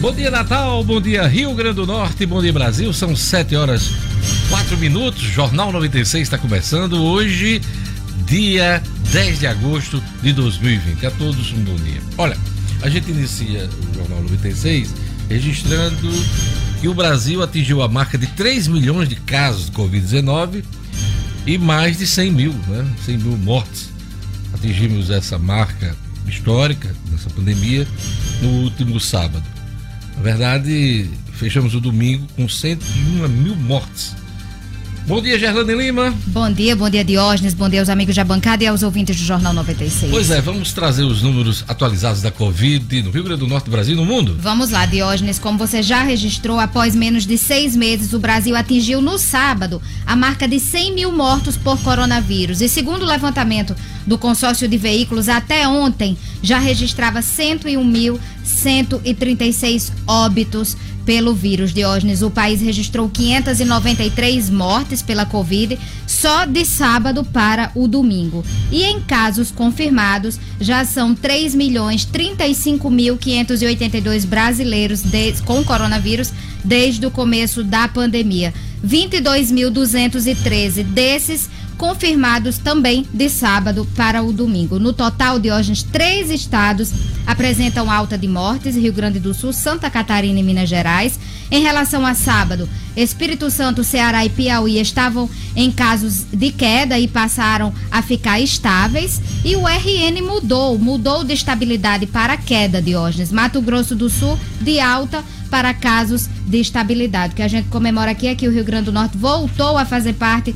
Bom dia, Natal. Bom dia, Rio Grande do Norte. Bom dia, Brasil. São 7 horas 4 minutos. Jornal 96 está começando hoje, dia 10 de agosto de 2020. A todos um bom dia. Olha, a gente inicia o Jornal 96 registrando que o Brasil atingiu a marca de 3 milhões de casos de Covid-19 e mais de 100 mil, né? 100 mil mortes. Atingimos essa marca histórica dessa pandemia no último sábado. Na verdade, fechamos o domingo com 101 mil mortes Bom dia, Gerlane Lima. Bom dia, bom dia, Diógenes. Bom dia aos amigos da bancada e aos ouvintes do Jornal 96. Pois é, vamos trazer os números atualizados da Covid no Rio Grande do Norte, do Brasil e no mundo? Vamos lá, Diógenes. Como você já registrou, após menos de seis meses, o Brasil atingiu no sábado a marca de 100 mil mortos por coronavírus. E segundo o levantamento do consórcio de veículos, até ontem já registrava 101.136 óbitos pelo vírus. Diógenes, o país registrou 593 mortes pela Covid só de sábado para o domingo. E em casos confirmados, já são 3 milhões 35 mil 582 brasileiros com coronavírus desde o começo da pandemia. 22.213 desses confirmados também de sábado para o domingo. No total, Diógenes, três estados apresentam alta de mortes: Rio Grande do Sul, Santa Catarina e Minas Gerais. Em relação a sábado, Espírito Santo, Ceará e Piauí estavam em casos de queda e passaram a ficar estáveis. E o RN mudou, mudou de estabilidade para queda, Diógenes. Mato Grosso do Sul, de alta para casos de estabilidade. O que a gente comemora aqui é que o Rio Grande do Norte voltou a fazer parte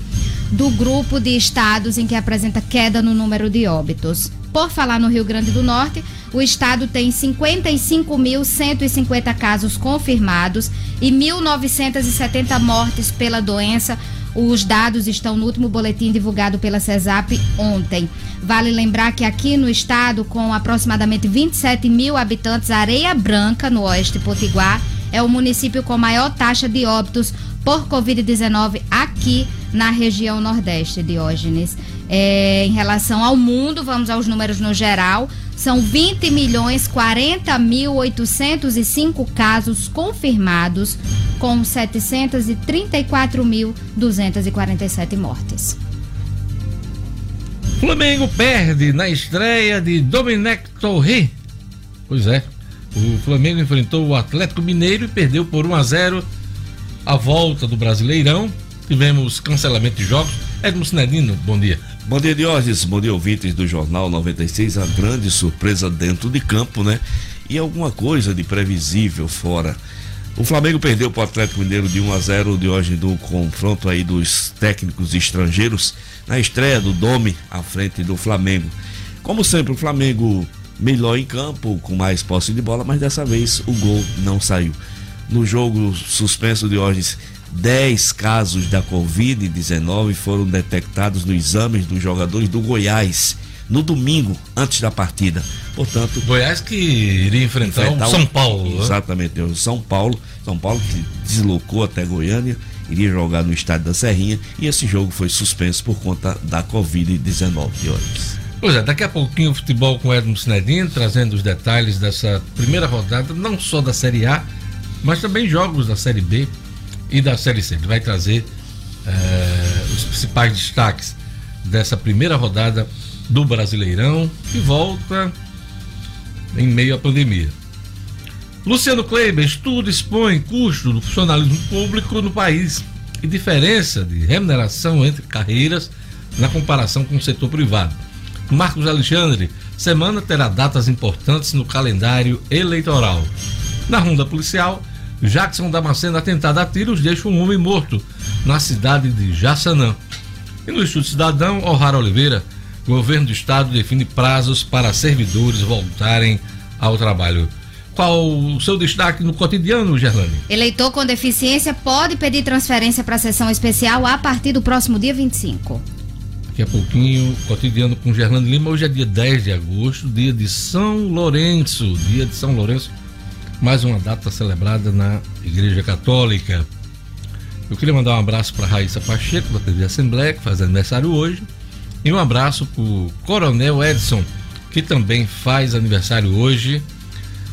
do grupo de estados em que apresenta queda no número de óbitos. Por falar no Rio Grande do Norte, o estado tem 55.150 casos confirmados e 1.970 mortes pela doença. Os dados estão no último boletim divulgado pela CESAP ontem. Vale lembrar que aqui no estado, com aproximadamente 27 mil habitantes, Areia Branca, no oeste Potiguar, é o município com maior taxa de óbitos por Covid-19 aqui na região Nordeste, Diógenes. É, em relação ao mundo, vamos aos números no geral, são 20 milhões 40 mil 805 casos confirmados, com 734 mil 247 mortes. Flamengo perde na estreia de Domenech Torre. Pois é, o Flamengo enfrentou o Atlético Mineiro e perdeu por 1 a 0 a volta do Brasileirão tivemos cancelamento de jogos. Edmo Sinedino, bom dia. Bom dia, Diógenes. Bom dia, ouvintes do Jornal 96. A grande surpresa dentro de campo, né? E alguma coisa de previsível fora. O Flamengo perdeu para o Atlético Mineiro de 1 a 0 de hoje do confronto aí dos técnicos estrangeiros na estreia do Dome à frente do Flamengo. Como sempre, o Flamengo melhor em campo, com mais posse de bola, mas dessa vez o gol não saiu. No jogo suspenso de hoje, 10 casos da Covid-19 foram detectados nos exames dos jogadores do Goiás no domingo, antes da partida. Portanto. Goiás que iria enfrentar, enfrentar o São Paulo. Né? Exatamente, o São Paulo. São Paulo que deslocou até Goiânia, iria jogar no estádio da Serrinha e esse jogo foi suspenso por conta da Covid-19 de hoje. Pois é, daqui a pouquinho o futebol com Edmo Sinedino, trazendo os detalhes dessa primeira rodada, não só da Série A, mas também jogos da Série B e da Série C. Ele vai trazer é, os principais destaques dessa primeira rodada do Brasileirão, que volta em meio à pandemia. Luciano Kleiber, estudo expõe custo do funcionalismo público no país e diferença de remuneração entre carreiras na comparação com o setor privado. Marcos Alexandre, semana terá datas importantes no calendário eleitoral. Na ronda policial, Jackson Damasceno atentado a tiros deixa um homem morto na cidade de Jaçanã. E no Estudo Cidadão, O'Hara Oliveira, governo do estado define prazos para servidores voltarem ao trabalho. Qual o seu destaque no cotidiano, Gerlane? Eleitor com deficiência pode pedir transferência para a sessão especial a partir do próximo dia 25. Daqui a pouquinho, cotidiano com Gerlane Lima. Hoje é dia 10 de agosto, dia de São Lourenço. Dia de São Lourenço mais uma data celebrada na Igreja Católica. Eu queria mandar um abraço para Raíssa Pacheco, da TV Assembleia, que faz aniversário hoje, e um abraço para o Coronel Edson, que também faz aniversário hoje.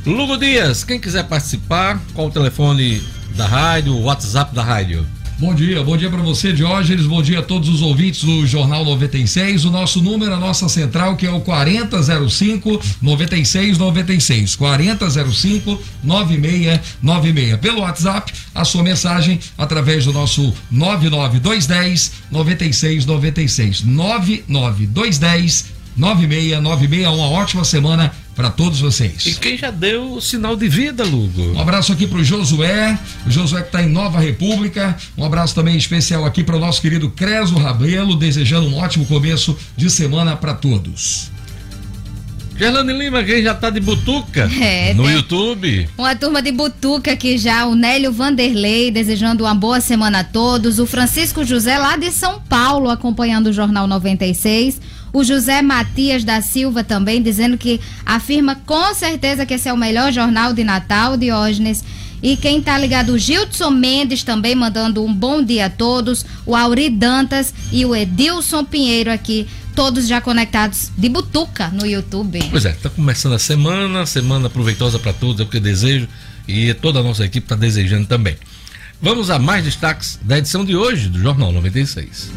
Lugo Dias, quem quiser participar, qual o telefone da rádio, o WhatsApp da rádio? Bom dia, bom dia para você, Diógenes. Bom dia a todos os ouvintes do Jornal 96. O nosso número, a nossa central, que é o 4005 9696. 4005 9696. Pelo WhatsApp, a sua mensagem através do nosso 99210 9696. 99210 9696. Uma ótima semana para todos vocês. E quem já deu o sinal de vida, Lugo? Um abraço aqui para o Josué, o Josué que está em Nova República. Um abraço também especial aqui para o nosso querido Creso Rabelo, desejando um ótimo começo de semana para todos. Gerlane Lima, quem já tá de butuca é, no YouTube. Uma turma de butuca aqui já, o Nélio Vanderlei, desejando uma boa semana a todos. O Francisco José, lá de São Paulo, acompanhando o Jornal 96. O José Matias da Silva também dizendo que afirma com certeza que esse é o melhor jornal de Natal, Diógenes. E quem tá ligado, o Gilson Mendes também mandando um bom dia a todos. O Auri Dantas e o Edilson Pinheiro aqui, todos já conectados de butuca no YouTube. Pois é, tá começando a semana, semana proveitosa para todos, é o que eu desejo e toda a nossa equipe está desejando também. Vamos a mais destaques da edição de hoje do Jornal 96.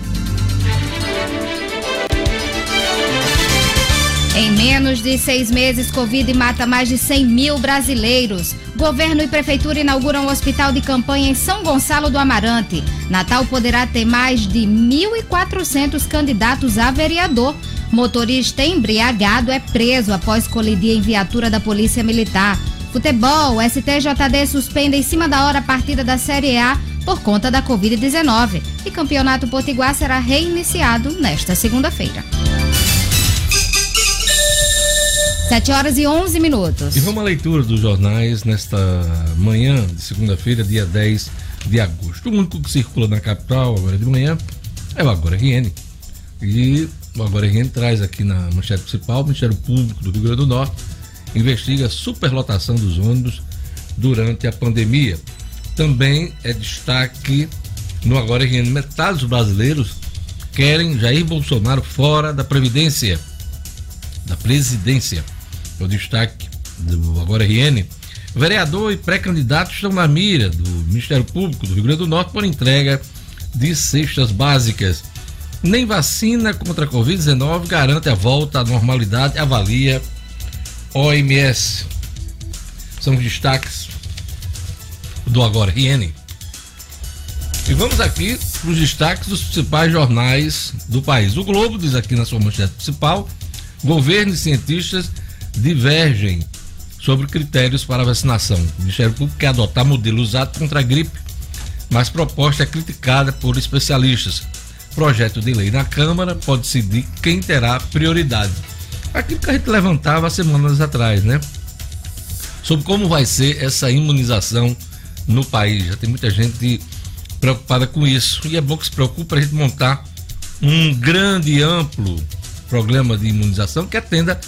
Em menos de seis meses, Covid mata mais de 100 mil brasileiros. Governo e Prefeitura inauguram um hospital de campanha em São Gonçalo do Amarante. Natal poderá ter mais de 1.400 candidatos a vereador. Motorista embriagado é preso após colidir em viatura da Polícia Militar. Futebol, STJD suspende em cima da hora a partida da Série A por conta da Covid-19. E Campeonato Potiguar será reiniciado nesta segunda-feira. 7 horas e 11 minutos. E vamos à leitura dos jornais nesta manhã de segunda-feira, dia 10 de agosto. O único que circula na capital agora de manhã é o Agora RN. E o Agora RN traz aqui na manchete principal: o Ministério Público do Rio Grande do Norte investiga a superlotação dos ônibus durante a pandemia. Também é destaque no Agora RN: metade dos brasileiros querem Jair Bolsonaro fora da Previdência, da presidência o destaque do Agora RN. Vereador e pré-candidato estão na mira do Ministério Público do Rio Grande do Norte por entrega de cestas básicas. Nem vacina contra a Covid-19 garante a volta à normalidade, avalia OMS. São os destaques do Agora RN. E vamos aqui para os destaques dos principais jornais do país. O Globo diz aqui na sua manchete principal: governo e cientistas divergem sobre critérios para vacinação. O Ministério Público quer adotar modelo usado contra a gripe, mas proposta é criticada por especialistas. Projeto de lei na Câmara pode decidir quem terá prioridade. Aquilo que a gente levantava semanas atrás, né? Sobre como vai ser essa imunização no país. Já tem muita gente preocupada com isso. E é bom que se preocupe para a gente montar um grande e amplo programa de imunização que atenda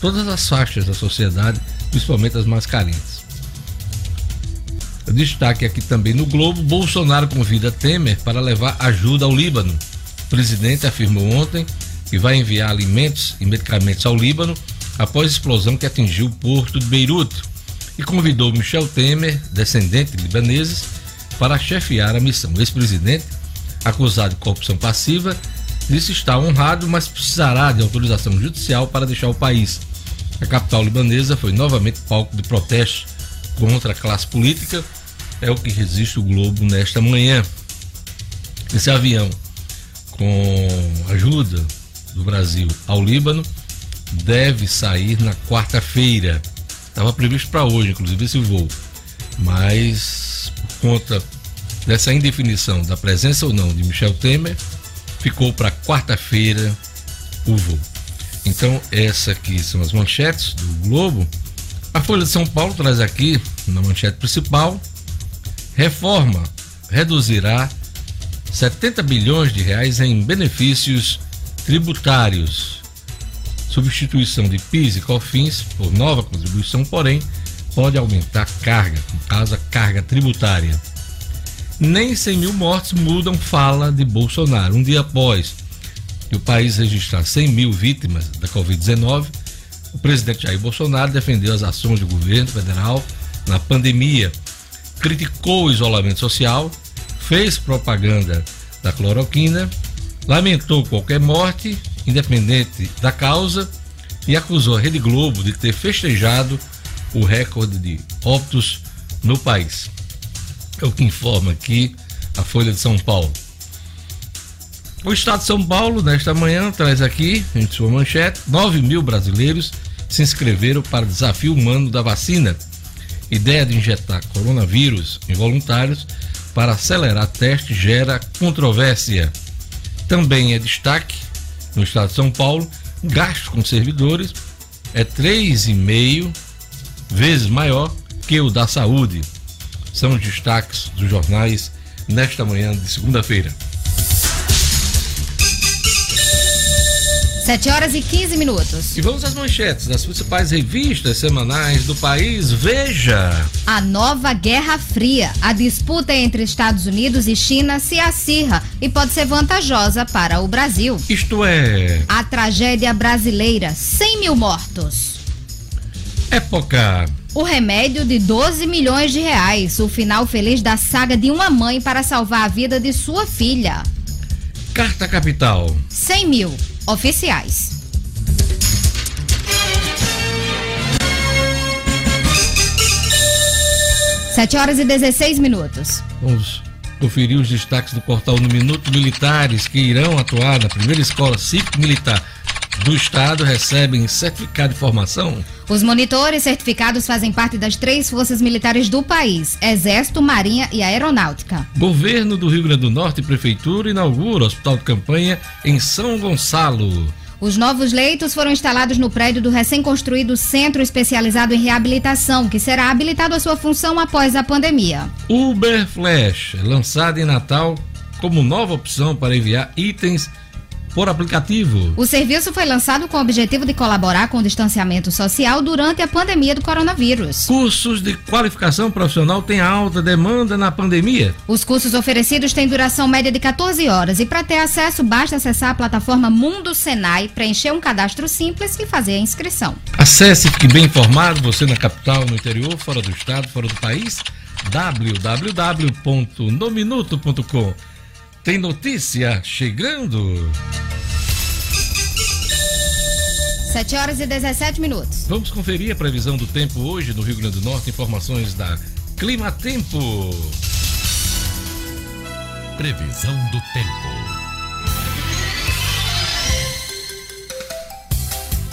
todas as faixas da sociedade, principalmente as mais carentes. Destaque aqui também no Globo: Bolsonaro convida Temer para levar ajuda ao Líbano. O presidente afirmou ontem que vai enviar alimentos e medicamentos ao Líbano após a explosão que atingiu o porto de Beirute e convidou Michel Temer, descendente de libaneses, para chefiar a missão. Ex-presidente, acusado de corrupção passiva, disse estar honrado, mas precisará de autorização judicial para deixar o país. A capital libanesa foi novamente palco de protestos contra a classe política. É o que resiste o Globo nesta manhã. Esse avião, com ajuda do Brasil ao Líbano, deve sair na quarta-feira. Estava previsto para hoje, inclusive, esse voo. Mas, por conta dessa indefinição da presença ou não de Michel Temer, ficou para quarta-feira o voo. Então, essa aqui são as manchetes do Globo. A Folha de São Paulo traz aqui, na manchete principal, reforma reduzirá 70 bilhões de reais em benefícios tributários. Substituição de PIS e COFINS por nova contribuição, porém, pode aumentar carga, no caso, a carga tributária. Nem 100 mil mortes mudam fala de Bolsonaro. Um dia após e o país registrar 100 mil vítimas da Covid-19, O presidente Jair Bolsonaro defendeu as ações do governo federal na pandemia, criticou o isolamento social, fez propaganda da cloroquina, lamentou qualquer morte, independente da causa, e acusou a Rede Globo de ter festejado o recorde de óbitos no país. É o que informa aqui a Folha de São Paulo. O Estado de São Paulo, nesta manhã, traz aqui, em sua manchete, 9 mil brasileiros se inscreveram para o desafio humano da vacina. Ideia de injetar coronavírus em voluntários para acelerar teste gera controvérsia. Também é destaque, no Estado de São Paulo, gasto com servidores é 3,5 vezes maior que o da saúde. São os destaques dos jornais nesta manhã de segunda-feira. 7 horas e 15 minutos. E vamos às manchetes das principais revistas semanais do país. Veja! A nova Guerra Fria. A disputa entre Estados Unidos e China se acirra e pode ser vantajosa para o Brasil. Isto é. A tragédia brasileira: 100 mil mortos. Época. O remédio de 12 milhões de reais. O final feliz da saga de uma mãe para salvar a vida de sua filha. Carta Capital. 100 mil oficiais. Sete horas e 16 minutos. Vamos conferir os destaques do portal no Minuto. Militares que irão atuar na primeira escola cívico-militar do Estado recebem certificado de formação? Os monitores certificados fazem parte das três forças militares do país: Exército, Marinha e Aeronáutica. Governo do Rio Grande do Norte e Prefeitura inaugura hospital de campanha em São Gonçalo. Os novos leitos foram instalados no prédio do recém-construído Centro Especializado em Reabilitação, que será habilitado à sua função após a pandemia. Uber Flash, lançado em Natal como nova opção para enviar itens por aplicativo. O serviço foi lançado com o objetivo de colaborar com o distanciamento social durante a pandemia do coronavírus. Cursos de qualificação profissional têm alta demanda na pandemia. Os cursos oferecidos têm duração média de 14 horas e para ter acesso basta acessar a plataforma Mundo Senai, preencher um cadastro simples e fazer a inscrição. Acesse, fique bem informado, você na capital, no interior, fora do estado, fora do país, www.nominuto.com. Tem notícia chegando. 7 horas e 17 minutos. Vamos conferir a previsão do tempo hoje no Rio Grande do Norte. Informações da Clima Tempo. Previsão do tempo.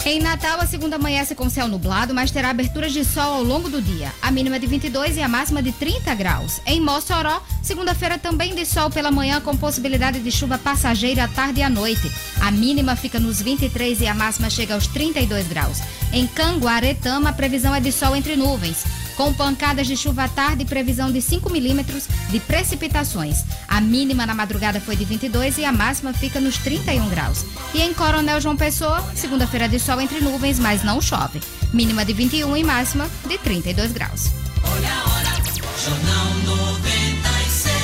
Em Natal, a segunda amanhece com céu nublado, mas terá aberturas de sol ao longo do dia. A mínima de 22 e a máxima de 30 graus. Em Mossoró, segunda-feira também de sol pela manhã, com possibilidade de chuva passageira à tarde e à noite. A mínima fica nos 23 e a máxima chega aos 32 graus. Em Canguaretama, a previsão é de sol entre nuvens com pancadas de chuva à tarde e previsão de 5 milímetros de precipitações. A mínima na madrugada foi de 22 e a máxima fica nos 31 graus. E em Coronel João Pessoa, segunda-feira de sol entre nuvens, mas não chove. Mínima de 21 e máxima de 32 graus. Olha a hora, Jornal 96.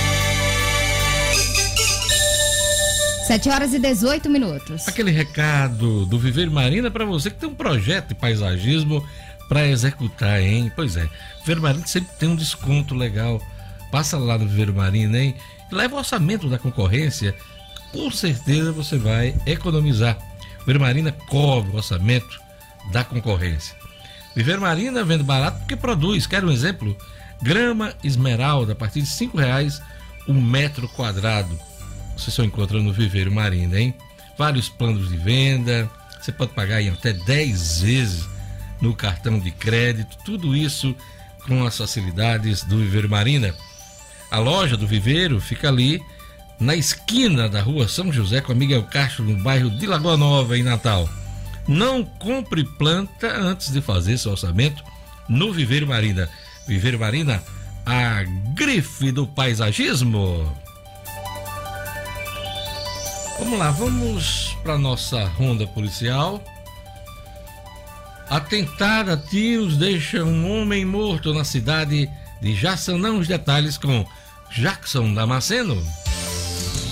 7 horas e 18 minutos. Aquele recado do Viver Marina para você que tem um projeto de paisagismo para executar, hein? Pois é, Viveiro Marina sempre tem um desconto legal. Passa lá no Viveiro Marina, hein? Leva o orçamento da concorrência, com certeza você vai economizar. Viveiro Marina cobre o orçamento da concorrência. Viveiro Marina vende barato porque produz. Quer um exemplo? Grama esmeralda a partir de cinco reais um metro quadrado. Você só encontra no Viveiro Marina, hein? Vários planos de venda. Você pode pagar em até 10 vezes no cartão de crédito, tudo isso com as facilidades do Viveiro Marina. A loja do Viveiro fica ali na esquina da rua São José com a Miguel Castro, no bairro de Lagoa Nova, em Natal. Não compre planta antes de fazer seu orçamento no Viveiro Marina. Viveiro Marina, a grife do paisagismo. Vamos lá, vamos para nossa ronda policial. Atentado a tiros deixa um homem morto na cidade de Jaçanã. Os detalhes com Jackson Damasceno.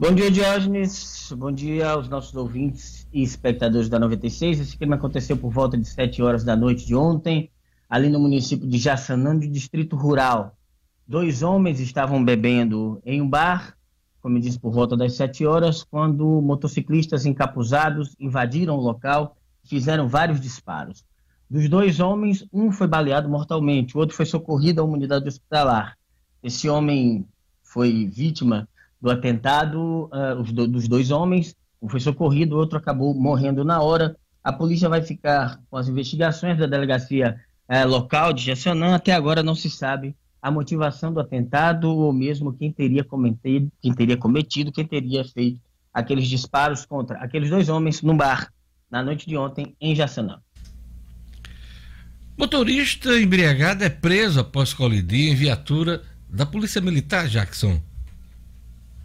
Bom dia, Diógenes. Bom dia aos nossos ouvintes e espectadores da 96. Esse crime aconteceu por volta de 7 horas da noite de ontem, ali no município de Jaçanã, Distrito Rural. Dois homens estavam bebendo em um bar, como disse, por volta das 7 horas, quando motociclistas encapuzados invadiram o local e fizeram vários disparos. Dos dois homens, um foi baleado mortalmente, o outro foi socorrido uma unidade hospitalar. Esse homem foi vítima do atentado uh, do, dos dois homens. Um foi socorrido, o outro acabou morrendo na hora. A polícia vai ficar com as investigações da delegacia uh, local de Jaçanã. Até agora não se sabe a motivação do atentado ou mesmo quem teria cometido, quem teria cometido, quem teria feito aqueles disparos contra aqueles dois homens num bar na noite de ontem em Jaçanã. Motorista embriagado é preso após colidir em viatura da Polícia Militar, Jackson.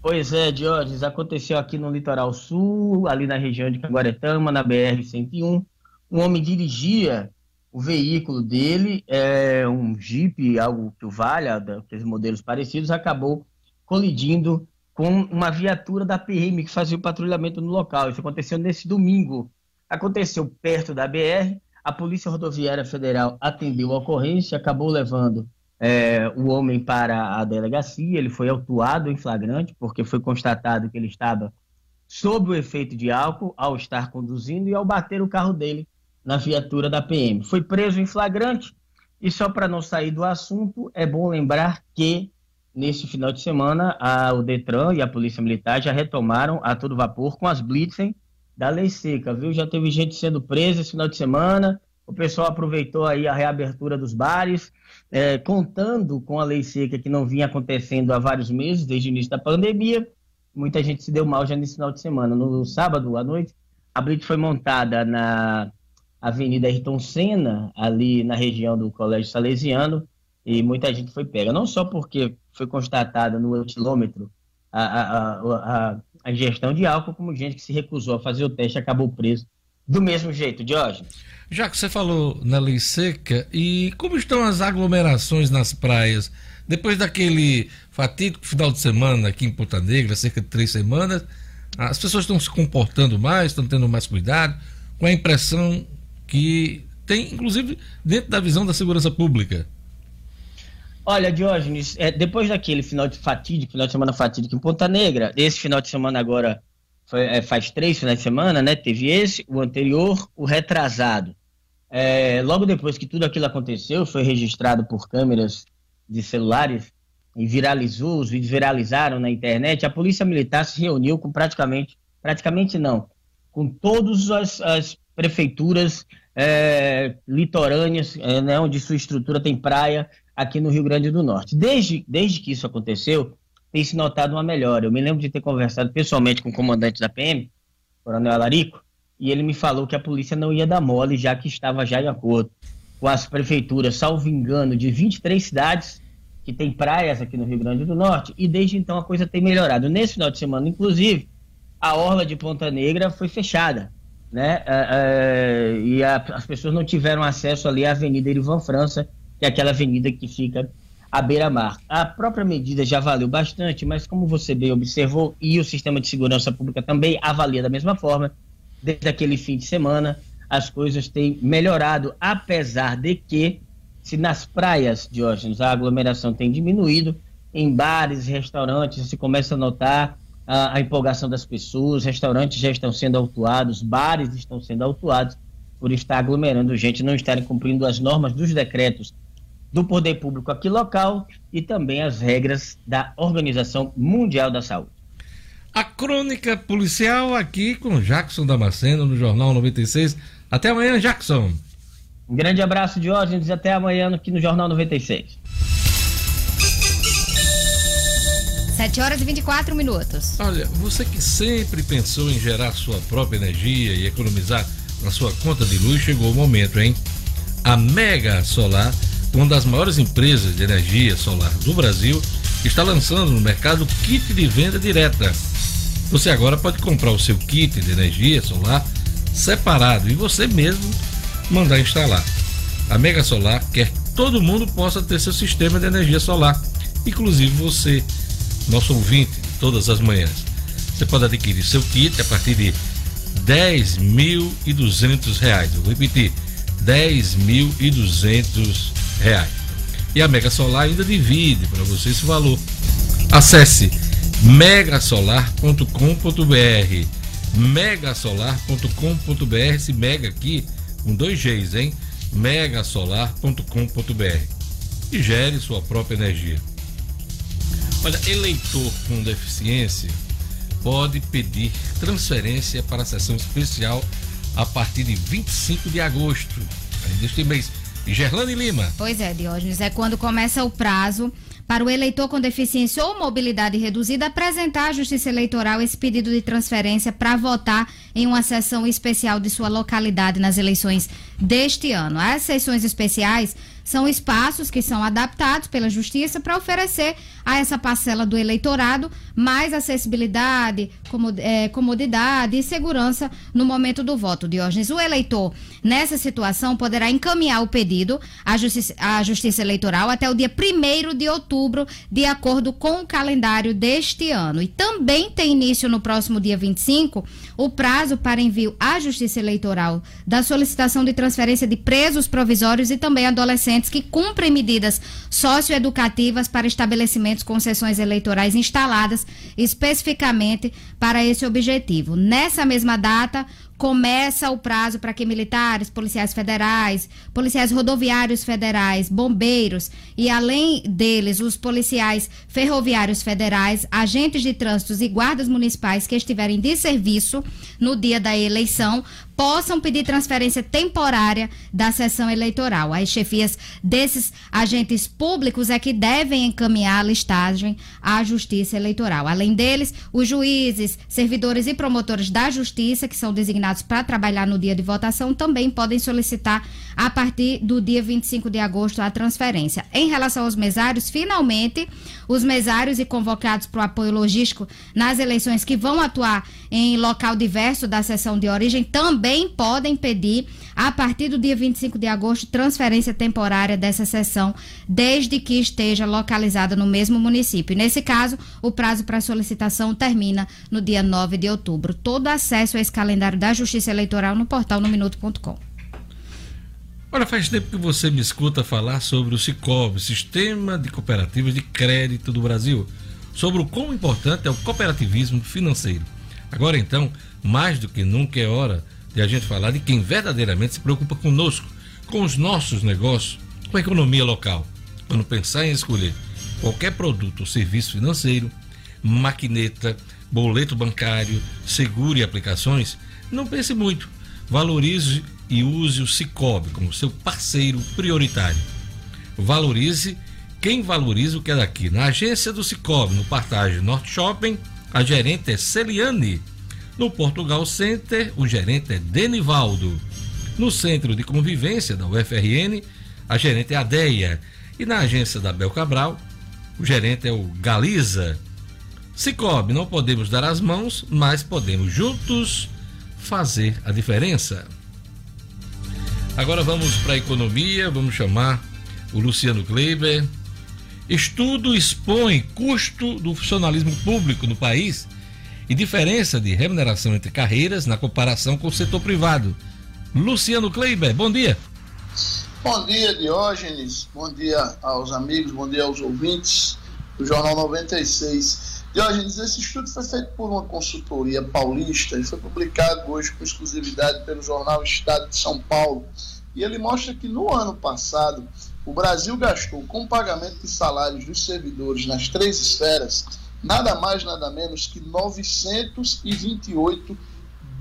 Pois é, Diógenes, aconteceu aqui no Litoral Sul, ali na região de Caguaretama, na BR-101. Um homem dirigia o veículo dele, é, um Jeep, algo que o valha, aqueles modelos parecidos, acabou colidindo com uma viatura da PM que fazia o patrulhamento no local. Isso aconteceu nesse domingo. Aconteceu perto da BR, a Polícia Rodoviária Federal atendeu a ocorrência, acabou levando é, o homem para a delegacia, ele foi autuado em flagrante, porque foi constatado que ele estava sob o efeito de álcool ao estar conduzindo e ao bater o carro dele na viatura da PM. Foi preso em flagrante e só para não sair do assunto, é bom lembrar que nesse final de semana a, o Detran e a Polícia Militar já retomaram a todo vapor com as blitzen da lei seca, viu? Já teve gente sendo presa esse final de semana, o pessoal aproveitou aí a reabertura dos bares, é, contando com a lei seca que não vinha acontecendo há vários meses, desde o início da pandemia. Muita gente se deu mal já nesse final de semana. No sábado à noite, a blitz foi montada na Avenida Ayrton Senna, ali na região do Colégio Salesiano, e muita gente foi pega. Não só porque foi constatada no etilômetro a, a, a, a, ingestão de álcool, como gente que se recusou a fazer o teste acabou preso do mesmo jeito, Diógenes. Já que você falou na lei seca, e como estão as aglomerações nas praias? Depois daquele fatídico final de semana aqui em Ponta Negra, cerca de três semanas, as pessoas estão se comportando mais, estão tendo mais cuidado, com a impressão que tem, inclusive, dentro da visão da segurança pública. Olha, Diógenes, é, depois daquele final de fatídico, final de semana fatídico em Ponta Negra, esse final de semana agora foi, é, faz três finais de semana, né? Teve esse, o anterior, o retrasado. É, logo depois que tudo aquilo aconteceu, foi registrado por câmeras de celulares e viralizou, os vídeos viralizaram na internet, a polícia militar se reuniu com praticamente, praticamente não, com todas as, as prefeituras é, litorâneas, é, né, onde sua estrutura tem praia, aqui no Rio Grande do Norte. Desde, desde que isso aconteceu, tem se notado uma melhora. Eu me lembro de ter conversado pessoalmente com o comandante da PM, Coronel Alarico, e ele me falou que a polícia não ia dar mole, já que estava já em acordo com as prefeituras, salvo engano, de 23 cidades que tem praias aqui no Rio Grande do Norte, e desde então a coisa tem melhorado. Nesse final de semana, inclusive, a orla de Ponta Negra foi fechada, né? É, é, e as pessoas não tiveram acesso ali à Avenida Irivan França, que é aquela avenida que fica à beira-mar. A própria medida já valeu bastante, mas como você bem observou, e o sistema de segurança pública também avalia da mesma forma, desde aquele fim de semana, as coisas têm melhorado, apesar de que, se nas praias, Diógenes, a aglomeração tem diminuído, em bares, restaurantes, se começa a notar a, a empolgação das pessoas, restaurantes já estão sendo autuados, bares estão sendo autuados por estar aglomerando gente, não estarem cumprindo as normas dos decretos do poder público aqui local e também as regras da Organização Mundial da Saúde. A crônica policial aqui com Jackson Damasceno no Jornal 96. Até amanhã, Jackson. Um grande abraço, Diógenes, e até amanhã aqui no Jornal 96. 7 horas e 24 minutos. Olha, você que sempre pensou em gerar sua própria energia e economizar na sua conta de luz, chegou o momento, hein? A Mega Solar, uma das maiores empresas de energia solar do Brasil, está lançando no mercado kit de venda direta. Você agora pode comprar o seu kit de energia solar separado e você mesmo mandar instalar. A Mega Solar quer que todo mundo possa ter seu sistema de energia solar, inclusive você, nosso ouvinte, todas as manhãs. Você pode adquirir seu kit a partir de R$ 10.200. Eu vou repetir, R$ 10.200. E a Mega Solar ainda divide para você esse valor. Acesse megasolar.com.br megasolar.com.br esse mega aqui com dois Gs, hein? megasolar.com.br e gere sua própria energia. Olha, eleitor com deficiência pode pedir transferência para a sessão especial a partir de 25 de agosto, ainda este mês. Gerlane Lima. Pois é, Diógenes, é quando começa o prazo para o eleitor com deficiência ou mobilidade reduzida apresentar à Justiça Eleitoral esse pedido de transferência para votar em uma sessão especial de sua localidade nas eleições deste ano. As sessões especiais são espaços que são adaptados pela Justiça para oferecer a essa parcela do eleitorado mais acessibilidade, é, comodidade e segurança no momento do voto. Diógenes, o eleitor, nessa situação, poderá encaminhar o pedido à Justiça, à Justiça Eleitoral até o dia 1 de outubro, de acordo com o calendário deste ano. E também tem início no próximo dia 25 o prazo para envio à Justiça Eleitoral da solicitação de transferência de presos provisórios e também adolescentes que cumprem medidas socioeducativas para estabelecimentos com sessões eleitorais instaladas especificamente para esse objetivo. Nessa mesma data, começa o prazo para que militares, policiais federais, policiais rodoviários federais, bombeiros e, além deles, os policiais ferroviários federais, agentes de trânsito e guardas municipais que estiverem de serviço no dia da eleição possam pedir transferência temporária da sessão eleitoral. As chefias desses agentes públicos é que devem encaminhar a listagem à Justiça Eleitoral. Além deles, os juízes, servidores e promotores da Justiça, que são designados para trabalhar no dia de votação, também podem solicitar a partir do dia 25 de agosto a transferência. Em relação aos mesários, finalmente, os mesários e convocados para o apoio logístico nas eleições que vão atuar em local diverso da sessão de origem também podem pedir, a partir do dia 25 de agosto, transferência temporária dessa sessão, desde que esteja localizada no mesmo município. Nesse caso, o prazo para solicitação termina no dia 9 de outubro. Todo acesso a esse calendário da Justiça Eleitoral no portal no minuto.com. Olha, faz tempo que você me escuta falar sobre o Cicobi, Sistema de Cooperativas de Crédito do Brasil, sobre o quão importante é o cooperativismo financeiro. Agora então, mais do que nunca é hora de a gente falar de quem verdadeiramente se preocupa conosco, com os nossos negócios, com a economia local. Quando pensar em escolher qualquer produto ou serviço financeiro, maquineta, boleto bancário, seguro e aplicações, não pense muito. Valorize e use o Cicobi como seu parceiro prioritário. Valorize quem valoriza o que é daqui. Na agência do Cicobi, no Partage Norte Shopping, a gerente é Celiane. No Portugal Center, o gerente é Denivaldo. No Centro de Convivência da UFRN, a gerente é Adeia. E na agência da Bel Cabral, o gerente é o Galiza. Cicobi, não podemos dar as mãos, mas podemos juntos fazer a diferença. Agora vamos para a economia, vamos chamar o Luciano Kleiber. Estudo expõe custo do funcionalismo público no país e diferença de remuneração entre carreiras na comparação com o setor privado. Luciano Kleiber, bom dia. Bom dia, Diógenes. Bom dia aos amigos, bom dia aos ouvintes do Jornal 96. Diógenes, esse estudo foi feito por uma consultoria paulista e foi publicado hoje com exclusividade pelo jornal Estado de São Paulo. E ele mostra que no ano passado, o Brasil gastou com pagamento de salários dos servidores nas três esferas nada mais, nada menos que 928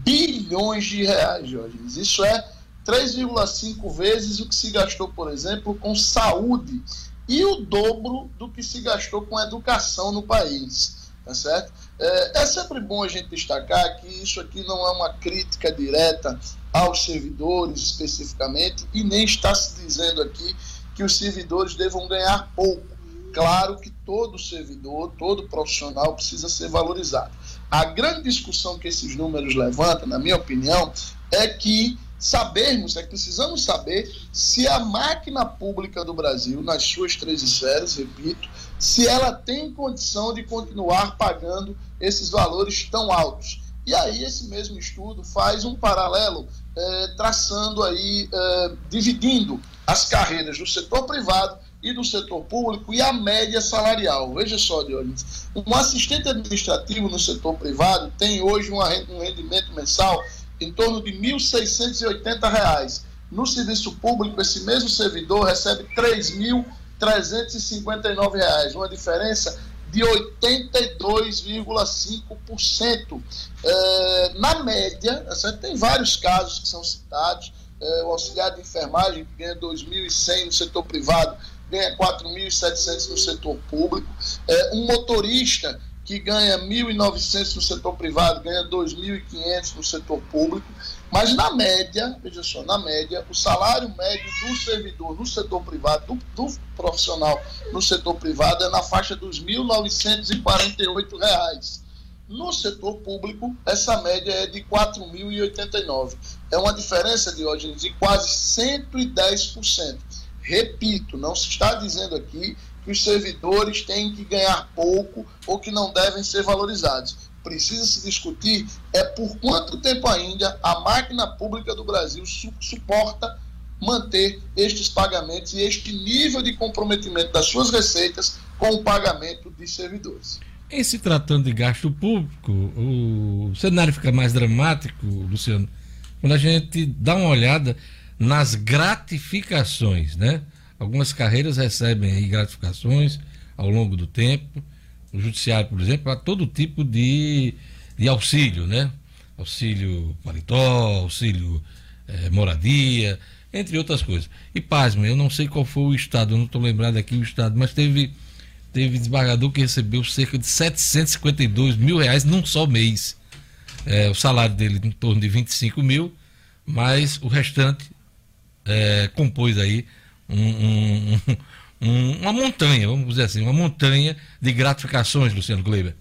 bilhões de reais, Jorge. Isso é 3,5 vezes o que se gastou, por exemplo, com saúde e o dobro do que se gastou com educação no país. Tá certo? É, é sempre bom a gente destacar que isso aqui não é uma crítica direta aos servidores especificamente e nem está se dizendo aqui que os servidores devam ganhar pouco. Claro que todo servidor, todo profissional precisa ser valorizado. A grande discussão que esses números levantam, na minha opinião, é que sabermos, é que precisamos saber se a máquina pública do Brasil, nas suas três esferas, repito, se ela tem condição de continuar pagando esses valores tão altos. E aí esse mesmo estudo faz um paralelo, eh, traçando aí, eh, dividindo as carreiras do setor privado e do setor público e a média salarial. Veja só, Dionísio, um assistente administrativo no setor privado tem hoje um rendimento mensal em torno de R$ 1.680. No serviço público, esse mesmo servidor recebe R$ 3.359, uma diferença de 82,5%. É, na média, tem vários casos que são citados, é, o auxiliar de enfermagem que ganha 2.100 no setor privado ganha 4.700 no setor público. É, um motorista que ganha 1.900 no setor privado ganha 2.500 no setor público. Mas na média, veja só, na média, o salário médio do servidor no setor privado, do, do profissional no setor privado, é na faixa dos R$ 1.948. No setor público, essa média é de R$ 4.089. É uma diferença, de hoje de quase 110%. Repito, não se está dizendo aqui que os servidores têm que ganhar pouco ou que não devem ser valorizados. Precisa se discutir é por quanto tempo ainda a máquina pública do Brasil su suporta manter estes pagamentos e este nível de comprometimento das suas receitas com o pagamento de servidores. Em se tratando de gasto público, o cenário fica mais dramático, Luciano, quando a gente dá uma olhada nas gratificações, né? Algumas carreiras recebem gratificações ao longo do tempo. O judiciário, por exemplo, há todo tipo de, de auxílio, né? Auxílio paletó, auxílio é, moradia, entre outras coisas. E pasme, eu não sei qual foi o estado, eu não estou lembrado aqui o estado, mas teve, teve desembargador que recebeu cerca de 752 mil reais num só mês. É, o salário dele em torno de 25 mil, mas o restante é, compôs aí um, um, uma montanha, vamos dizer assim, uma montanha de gratificações, Luciano Gleiber.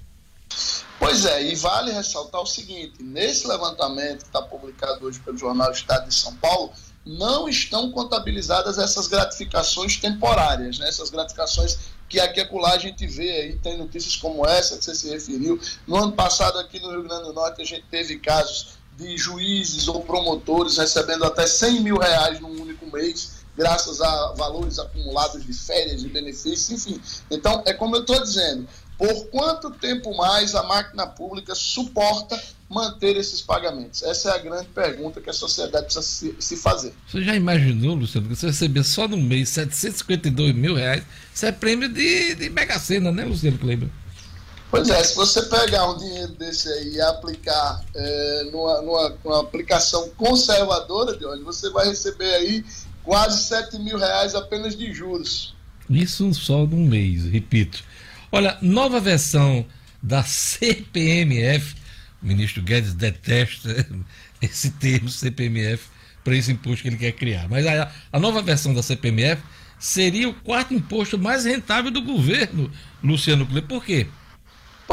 Pois é, e vale ressaltar o seguinte: nesse levantamento que está publicado hoje pelo Jornal Estado de São Paulo, não estão contabilizadas essas gratificações temporárias, né? essas gratificações que aqui e acolá a gente vê aí, tem notícias como essa que você se referiu. No ano passado, aqui no Rio Grande do Norte, a gente teve casos de juízes ou promotores recebendo até 100 mil reais num único mês, graças a valores acumulados de férias, de benefícios, enfim. Então, é como eu estou dizendo, por quanto tempo mais a máquina pública suporta manter esses pagamentos? Essa é a grande pergunta que a sociedade precisa se, se fazer. Você já imaginou, Luciano, que você receber só no mês 752 mil reais? Isso é prêmio de, de Mega Sena, né, Luciano Kleber? Pois é, se você pegar um dinheiro desse aí e aplicar é, numa, numa, numa, aplicação conservadora, de onde você vai receber aí quase 7 mil reais apenas de juros. Isso só num mês, repito. Olha, nova versão da CPMF, o ministro Guedes detesta esse termo CPMF para esse imposto que ele quer criar. Mas a, a nova versão da CPMF seria o quarto imposto mais rentável do governo, Luciano Kleber. Por quê?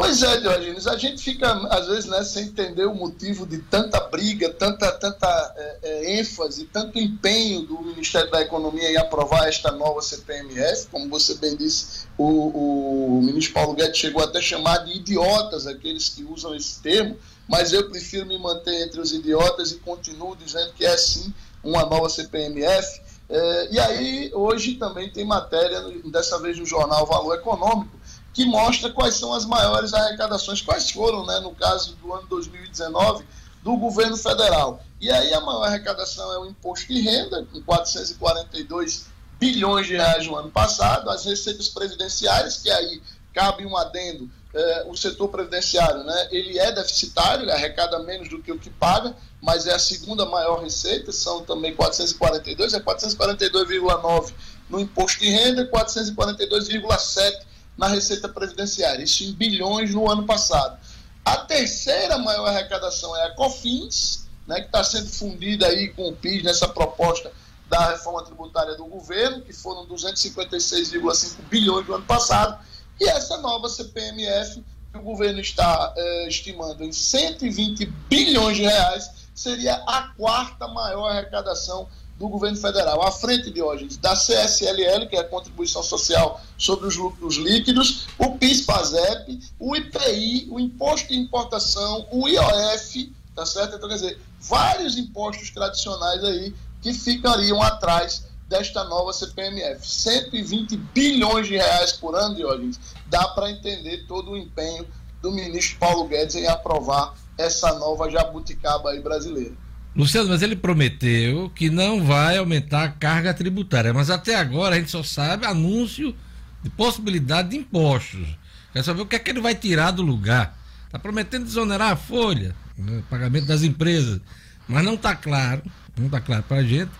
Pois é, Diogenes, a gente fica, às vezes, né, sem entender o motivo de tanta briga, tanta, tanta é, é, ênfase, tanto empenho do Ministério da Economia em aprovar esta nova CPMF. Como você bem disse, o, o ministro Paulo Guedes chegou até a chamar de idiotas aqueles que usam esse termo, mas eu prefiro me manter entre os idiotas e continuo dizendo que é sim uma nova CPMF. É, e aí, hoje também tem matéria, dessa vez no jornal Valor Econômico, que mostra quais são as maiores arrecadações, quais foram, né, no caso do ano 2019, do governo federal. E aí a maior arrecadação é o imposto de renda, com 442 bilhões de reais no ano passado, as receitas previdenciárias, que aí cabe um adendo, eh, o setor previdenciário, né, ele é deficitário, ele arrecada menos do que o que paga, mas é a segunda maior receita, são também 442, é 442,9 no imposto de renda, 442,7 na receita previdenciária, isso em bilhões no ano passado. A terceira maior arrecadação é a COFINS, né, que está sendo fundida aí com o PIS nessa proposta da reforma tributária do governo, que foram 256,5 bilhões no ano passado, e essa nova CPMF, que o governo está eh, estimando em 120 bilhões de reais, seria a quarta maior arrecadação do governo federal, à frente de hoje da CSLL, que é a contribuição social sobre os lucros líquidos, o PIS-PASEP, o IPI, o imposto de importação, o IOF, tá certo? Então, quer dizer, vários impostos tradicionais aí que ficariam atrás desta nova CPMF. 120 bilhões de reais por ano, Diógenes. Dá para entender todo o empenho do ministro Paulo Guedes em aprovar essa nova jabuticaba aí brasileira. Luciano, mas ele prometeu que não vai aumentar a carga tributária, mas até agora a gente só sabe anúncio de possibilidade de impostos. Quer saber o que é que ele vai tirar do lugar. Está prometendo desonerar a folha, né, pagamento das empresas, mas não está claro, não está claro para a gente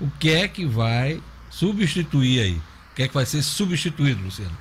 o que é que vai substituir aí. O que é que vai ser substituído, Luciano?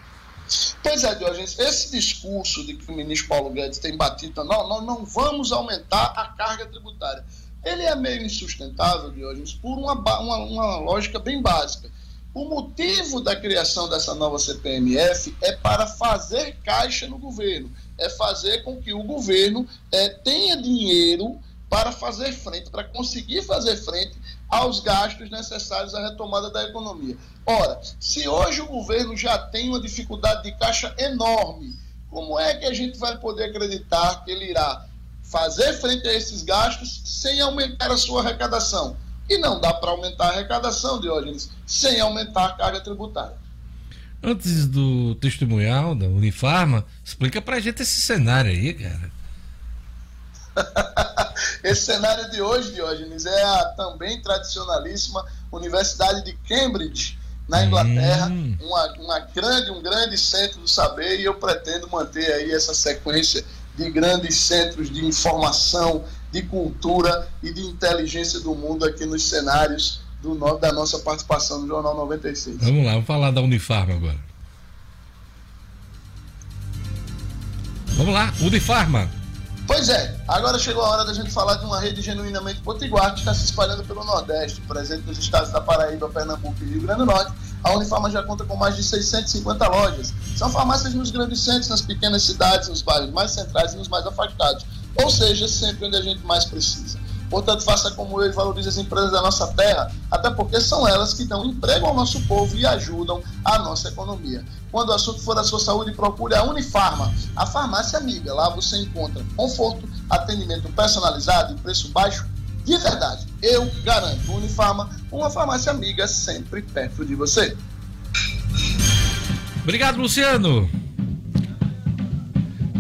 Pois é, Diogenes, esse discurso de que o ministro Paulo Guedes tem batido, não, nós não vamos aumentar a carga tributária ele é meio insustentável, Diógenes, por uma, uma, uma lógica bem básica. O motivo da criação dessa nova CPMF é para fazer caixa no governo, é fazer com que o governo é, tenha dinheiro para fazer frente, para conseguir fazer frente aos gastos necessários à retomada da economia. Ora, se hoje o governo já tem uma dificuldade de caixa enorme, como é que a gente vai poder acreditar que ele irá fazer frente a esses gastos sem aumentar a sua arrecadação. E não dá para aumentar a arrecadação, Diógenes, sem aumentar a carga tributária. Antes do testemunhal da Unifarma, explica para a gente esse cenário aí, cara. esse cenário de hoje, Diógenes, é a também tradicionalíssima Universidade de Cambridge, na Inglaterra, hum. uma, uma grande, um grande centro do saber, e eu pretendo manter aí essa sequência de grandes centros de informação, de cultura e de inteligência do mundo aqui nos cenários do, da nossa participação no Jornal 96. Vamos lá, vamos falar da Unifarma agora. Vamos lá, Unifarma. Pois é, agora chegou a hora da gente falar de uma rede genuinamente potiguar que está se espalhando pelo Nordeste, presente nos estados da Paraíba, Pernambuco e Rio Grande do Norte, a Unifarma já conta com mais de 650 lojas. São farmácias nos grandes centros, nas pequenas cidades, nos bairros mais centrais e nos mais afastados. Ou seja, sempre onde a gente mais precisa. Portanto, faça como eu e valorize as empresas da nossa terra, até porque são elas que dão emprego ao nosso povo e ajudam a nossa economia. Quando o assunto for a sua saúde, procure a Unifarma, a farmácia amiga. Lá você encontra conforto, atendimento personalizado e preço baixo de verdade. Eu garanto. Unifarma, uma farmácia amiga sempre perto de você. Obrigado, Luciano.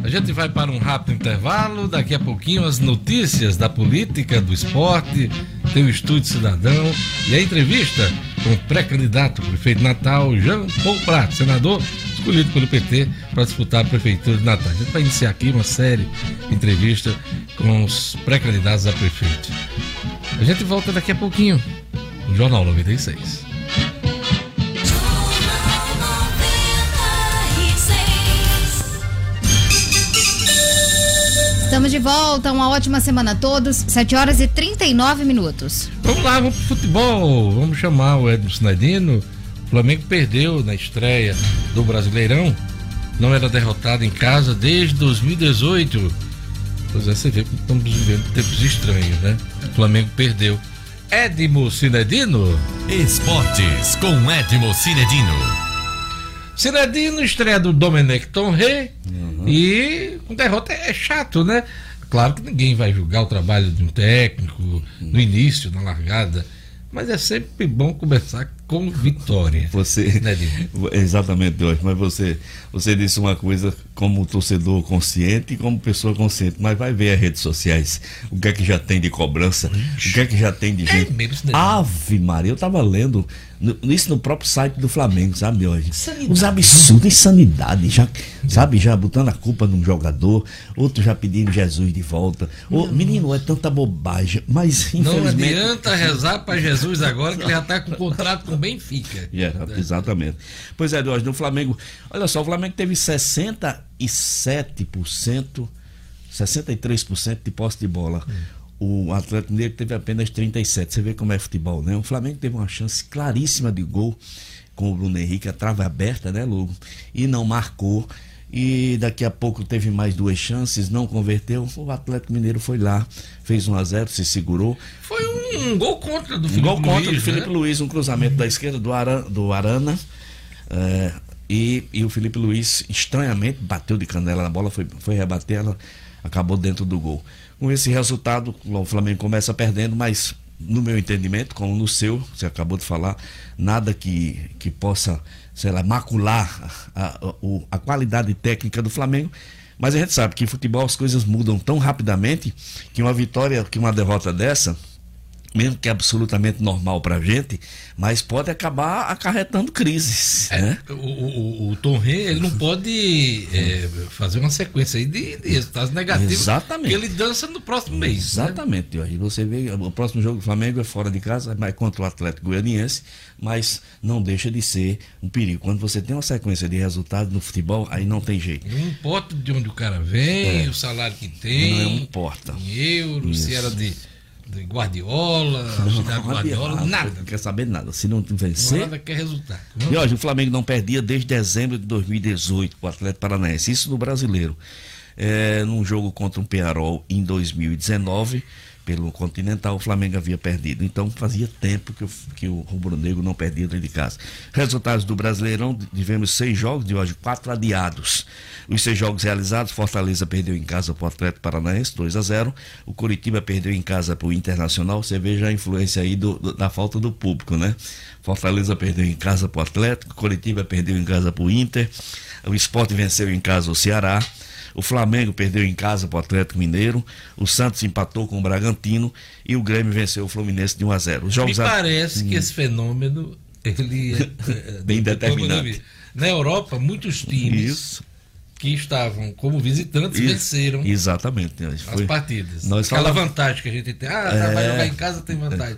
A gente vai para um rápido intervalo. Daqui a pouquinho, as notícias da política, do esporte, tem o Estúdio Cidadão e a entrevista com o pré-candidato prefeito Natal, Jean Paul Prato, senador escolhido pelo PT para disputar a Prefeitura de Natal. A gente vai iniciar aqui uma série de entrevistas com os pré-candidatos a prefeito. A gente volta daqui a pouquinho no Jornal 96. Estamos de volta, uma ótima semana a todos, 7 horas e 39 minutos. Vamos lá, vamos pro futebol. Vamos chamar o Edson Sinadino Flamengo perdeu na estreia do Brasileirão, não era derrotado em casa desde 2018. Pois é, você vê que estamos vivendo tempos estranhos, né? O Flamengo perdeu. Edmo Cinedino. Esportes com Edmo Cinedino. Cinedino estreia do Domenech Tonré uhum. e com derrota é chato, né? Claro que ninguém vai julgar o trabalho de um técnico no início, na largada mas é sempre bom começar com vitória. Você. Né, exatamente, Deus, mas você, você disse uma coisa como torcedor consciente e como pessoa consciente, mas vai ver as redes sociais, o que é que já tem de cobrança, o que é que já tem de gente. Ave Maria, eu tava lendo no, isso no próprio site do Flamengo, sabe, hoje? Os absurdos, insanidade, já, sabe, já botando a culpa num jogador, outro já pedindo Jesus de volta. O, menino, é tanta bobagem, mas Não adianta rezar para Jesus agora que ele já está com contrato com o Benfica. Yeah, exatamente. Pois é, hoje no Flamengo, olha só, o Flamengo teve 67%, 63% de posse de bola. Hum o Atlético Mineiro teve apenas 37. Você vê como é futebol, né? O Flamengo teve uma chance claríssima de gol com o Bruno Henrique, a trava aberta, né, Lugo? E não marcou. E daqui a pouco teve mais duas chances, não converteu. O Atlético Mineiro foi lá, fez 1 a 0 se segurou. Foi um, gol contra do Felipe um gol contra Luiz, do Felipe né? Luiz, um cruzamento da esquerda do, Aran, do Arana. É, e, e o Felipe Luiz, estranhamente, bateu de canela na bola, foi, foi rebater, ela acabou dentro do gol. Com esse resultado, o Flamengo começa perdendo, mas no meu entendimento, como no seu, você acabou de falar, nada que, que possa, sei lá, macular a, a, a qualidade técnica do Flamengo. Mas a gente sabe que em futebol as coisas mudam tão rapidamente que uma vitória, que uma derrota dessa, mesmo que é absolutamente normal para a gente, mas pode acabar acarretando crises. É, né? o, o, o, Tom Rey, ele não pode é, fazer uma sequência aí de, de resultados negativos. Exatamente. Ele dança no próximo mês. Né? Exatamente, né? Você vê, o próximo jogo do Flamengo é fora de casa, mas contra o Atlético Goianiense, mas não deixa de ser um perigo. Quando você tem uma sequência de resultados no futebol, aí não tem jeito. Não importa de onde o cara vem, é. o salário que tem. Não importa. Em euros, se era de de Guardiola, Guardiola, nada. Não quer saber nada. Se não vencer. Nada quer resultado. E hoje o Flamengo não perdia desde dezembro de 2018 para o Atlético Paranaense. Isso no brasileiro. É, num jogo contra o Pearol em 2019 pelo Continental, o Flamengo havia perdido. Então fazia tempo que o, que o Rubro Negro não perdia dentro de casa. Resultados do Brasileirão: tivemos seis jogos, de hoje quatro adiados. Os seis jogos realizados: Fortaleza perdeu em casa para o Atlético Paranaense, 2 a 0 O Curitiba perdeu em casa para o Internacional. Você veja a influência aí do, do, da falta do público, né? Fortaleza perdeu em casa para o Atlético, Curitiba perdeu em casa para o Inter. O Esporte venceu em casa o Ceará. O Flamengo perdeu em casa para o Atlético Mineiro, o Santos empatou com o Bragantino e o Grêmio venceu o Fluminense de 1 a 0. Os jogos Me parece a... que esse fenômeno ele é, é bem determinante. Na Europa, muitos times Isso. que estavam como visitantes Isso. venceram Exatamente. as Foi... partidas. Nós Aquela falamos... vantagem que a gente tem. Ah, é... vai jogar em casa tem vantagem.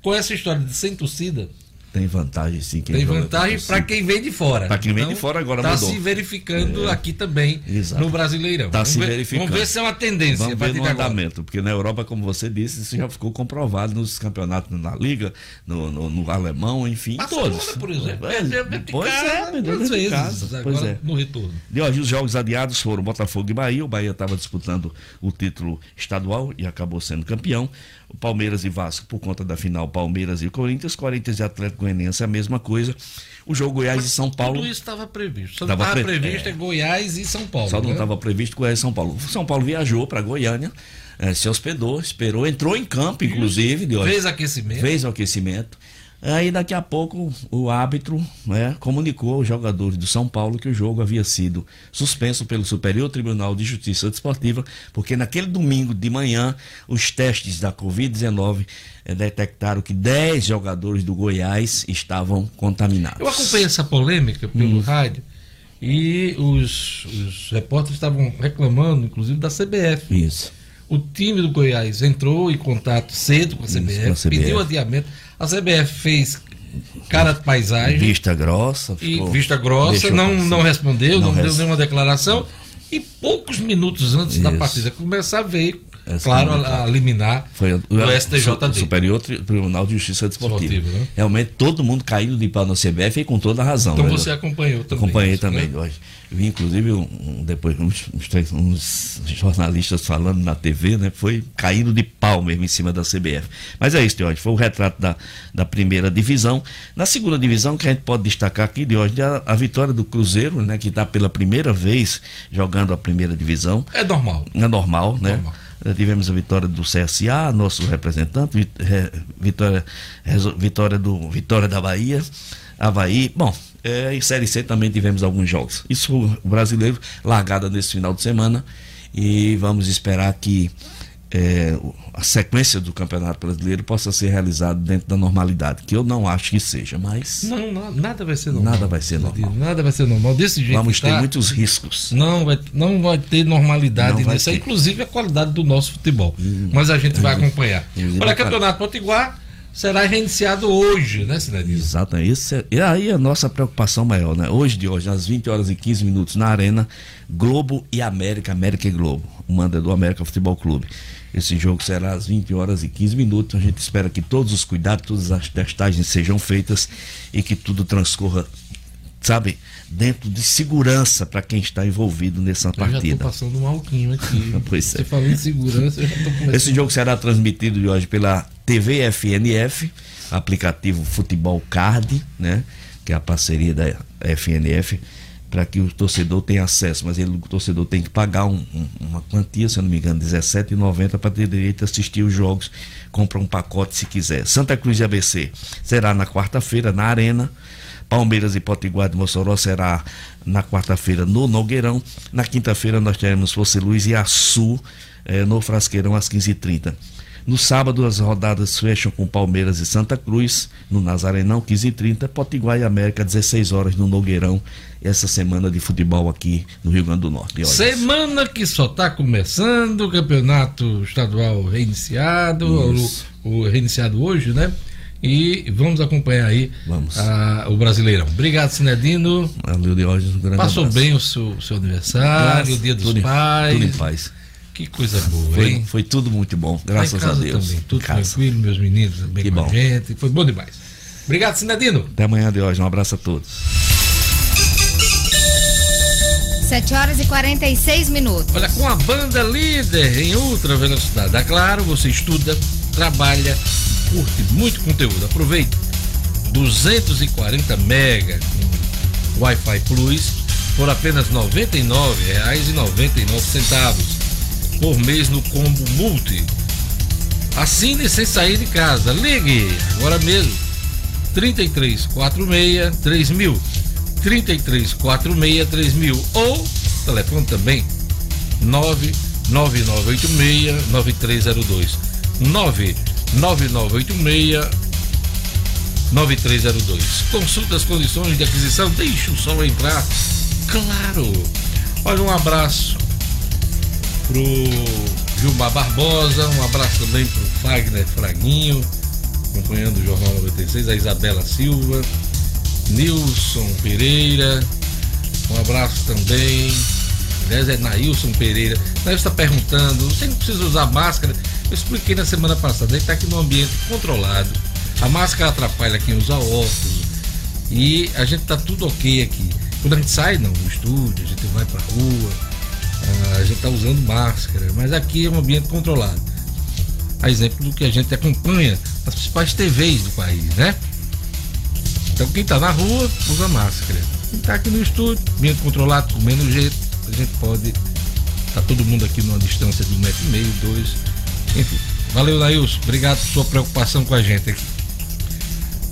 Com essa história de sem torcida, tem vantagem sim. Tem vantagem para quem vem de fora. Para quem vem então, de fora agora tá mudou. Está se verificando é. aqui também Exato. no Brasileirão. Está se ver, verificando. Vamos ver se é uma tendência. Vamos ver no andamento, porque na Europa, como você disse, isso já ficou comprovado nos campeonatos na Liga, no, no, no alemão, enfim, Barcelona, todos. por exemplo. É, é, pois é, perdeu de vezes, casa. Pois é. no retorno. De hoje, os jogos adiados foram Botafogo e Bahia. O Bahia estava disputando o título estadual e acabou sendo campeão. Palmeiras e Vasco, por conta da final, Palmeiras e Corinthians. Corinthians e Atlético Goianiense, a mesma coisa. O jogo Goiás e São Paulo. Tudo isso estava previsto. Só estava pre... previsto é... é Goiás e São Paulo. Só né? não estava previsto Goiás e São Paulo. O São Paulo viajou para Goiânia, é, se hospedou, esperou, entrou em campo, inclusive. De fez aquecimento. Fez o aquecimento. Aí daqui a pouco o árbitro né, comunicou aos jogadores do São Paulo que o jogo havia sido suspenso pelo Superior Tribunal de Justiça Desportiva, porque naquele domingo de manhã os testes da Covid-19 eh, detectaram que 10 jogadores do Goiás estavam contaminados. Eu acompanhei essa polêmica pelo hum. rádio e os, os repórteres estavam reclamando, inclusive, da CBF. Isso. O time do Goiás entrou em contato cedo com a CBF, Isso, com a CBF. pediu adiamento a CBF fez cara de paisagem. Vista grossa. E vista grossa, não, não respondeu, não, não deu nenhuma declaração. E poucos minutos antes Isso. da partida começar, veio essa claro, a, a liminar foi o, STJD. Superior Tribunal de Justiça Desportiva. Esportiva, né? Realmente todo mundo caindo de pau no CBF e com toda a razão. Então né? você acompanhou também. Acompanhei isso, também. Né? Vi inclusive um, depois uns, uns, jornalistas falando na TV, né? Foi caindo de pau mesmo em cima da CBF. Mas é isso, Diógenes. Foi o retrato da, da primeira divisão. Na segunda divisão, que a gente pode destacar aqui, Diógenes, a, a vitória do Cruzeiro, né? Que está pela primeira vez jogando a primeira divisão. É normal. É normal, né? Normal Eh, tivemos a vitória do CSA, nosso representante, re- vitória, vitória do Vitória da Bahia, Havaí. Bom, eh, em Série C também tivemos alguns jogos. Isso o brasileiro, largada nesse final de semana. E vamos esperar que o- a sequência do Campeonato Brasileiro possa ser realizada dentro da normalidade, que eu não acho que seja, mas Não, não, nada vai ser normal. Nada vai ser normal. Nada vai ser normal. Desse jeito. vamos ter tá, muitos riscos. Não vai, não vai ter normalidade Não nisso, ter. Hum. inclusive a qualidade do nosso futebol. Mas a gente vai acompanhar. Olha, Campeonato Potiguar será reiniciado hoje, né, Cidadinho? Exato, isso. é- E aí a nossa preocupação maior, né? Hoje de hoje, às 20 horas e 15 minutos, na Arena, Globo e América, América e Globo. O manda do América Futebol Clube. Esse jogo será às 20 horas e 15 minutos. A gente espera que todos os cuidados, todas as testagens sejam feitas e que tudo transcorra, sabe, dentro de segurança para quem está envolvido nessa Eu já tô partida. passando um alquinho aqui. Pois é. Você falou em segurança, eu já tô começando. Esse jogo será transmitido de hoje pela TV FNF, aplicativo Futebol Card, né? Que é a parceria da FNF, para que o torcedor tenha acesso. Mas ele, o torcedor tem que pagar um- um- uma quantia, se eu não me engano, R$17,90 para ter direito a assistir os jogos. Compra um pacote se quiser. Santa Cruz de ABC será na quarta-feira, na Arena. Palmeiras e Potiguar de Mossoró será na quarta-feira no Nogueirão. Na quinta-feira nós teremos Fosse Luz e Açu eh, no Frasqueirão às 15h30. No sábado as rodadas fecham com Palmeiras e Santa Cruz, no Nazarenão, 15h30, Potiguar e América, 16 horas no Nogueirão, essa semana de futebol aqui no Rio Grande do Norte. Olha, Semana que só está começando, o campeonato estadual reiniciado, Isso. o, o reiniciado hoje, né? E vamos acompanhar aí Vamos. a- o Brasileirão. Obrigado, Sinedino. Valeu, Diógenes, um grande Passou abraço. bem o seu, seu aniversário, Graças- o dia dos tudo em- pais. Tudo em paz. Que coisa boa, Foi, hein? foi tudo muito bom, graças a Deus. Também, tudo tranquilo, meus meninos bem Que com a bom. gente. Foi bom demais. Obrigado, Sinedino. Até amanhã, Diógenes. Um abraço a todos. 7 horas e 46 minutos. Olha, com a banda líder em ultra velocidade, é claro, você estuda, trabalha, curte muito conteúdo. Aproveite 240 mega com Wi-Fi Plus por apenas R$ 99,99 por mês no combo multi. Assine sem sair de casa. Ligue agora mesmo. 3346 3000 3346 3000 ou telefone também 99986 9302 99986 9302 Consulte as condições de aquisição, deixe o sol entrar. Claro. Olha, um abraço pro Gilmar Barbosa, um abraço também pro Fagner Fraguinho, acompanhando o Jornal 96, a Isabela Silva, Nilson Pereira, um abraço também. Aliás, é Nailson Pereira. Nailson está perguntando, você não precisa usar máscara? Eu expliquei na semana passada, está aqui num ambiente controlado. A máscara atrapalha quem usa óculos. E a gente tá tudo ok aqui. Quando a gente sai, não, no estúdio, a gente vai pra rua, ah, a gente tá usando máscara, mas aqui é um ambiente controlado. A exemplo do que a gente acompanha nas principais TVs do país, né? Então quem tá na rua usa máscara. Quem tá aqui no estúdio, ambiente controlado, com menos jeito, a gente pode. Tá todo mundo aqui numa distância de um metro e meio, dois. Enfim. Valeu, Nailson. Obrigado por sua preocupação com a gente aqui.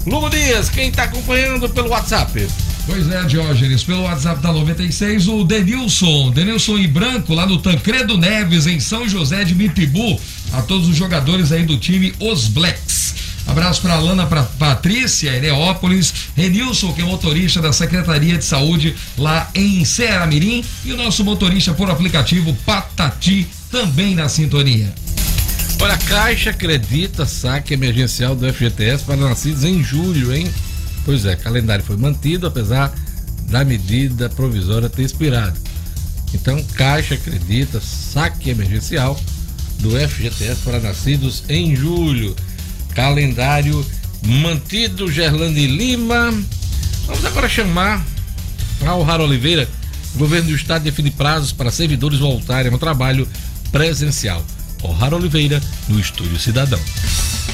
Lugo Dias, quem tá acompanhando pelo WhatsApp? Pois é, Diógenes, pelo WhatsApp da 96, o Denilson, Denilson e Branco, lá no Tancredo Neves, em São José de Mipibu, a todos os jogadores aí do time Os Blacks. Abraço para Alana pra Patrícia, Ereópolis, Renilson, que é motorista da Secretaria de Saúde lá em Ceará-Mirim, e o nosso motorista por aplicativo Patati, também na sintonia. Olha, a Caixa acredita saque emergencial do FGTS para nascidos em julho, hein? Pois é, calendário foi mantido, apesar da medida provisória ter expirado. Então, Caixa acredita saque emergencial do FGTS para nascidos em julho. Calendário mantido, Gerlane Lima. Vamos agora chamar ao Raro Oliveira. O governo do estado define prazos para servidores voltarem ao trabalho presencial. O'Hara Oliveira, no Estúdio Cidadão.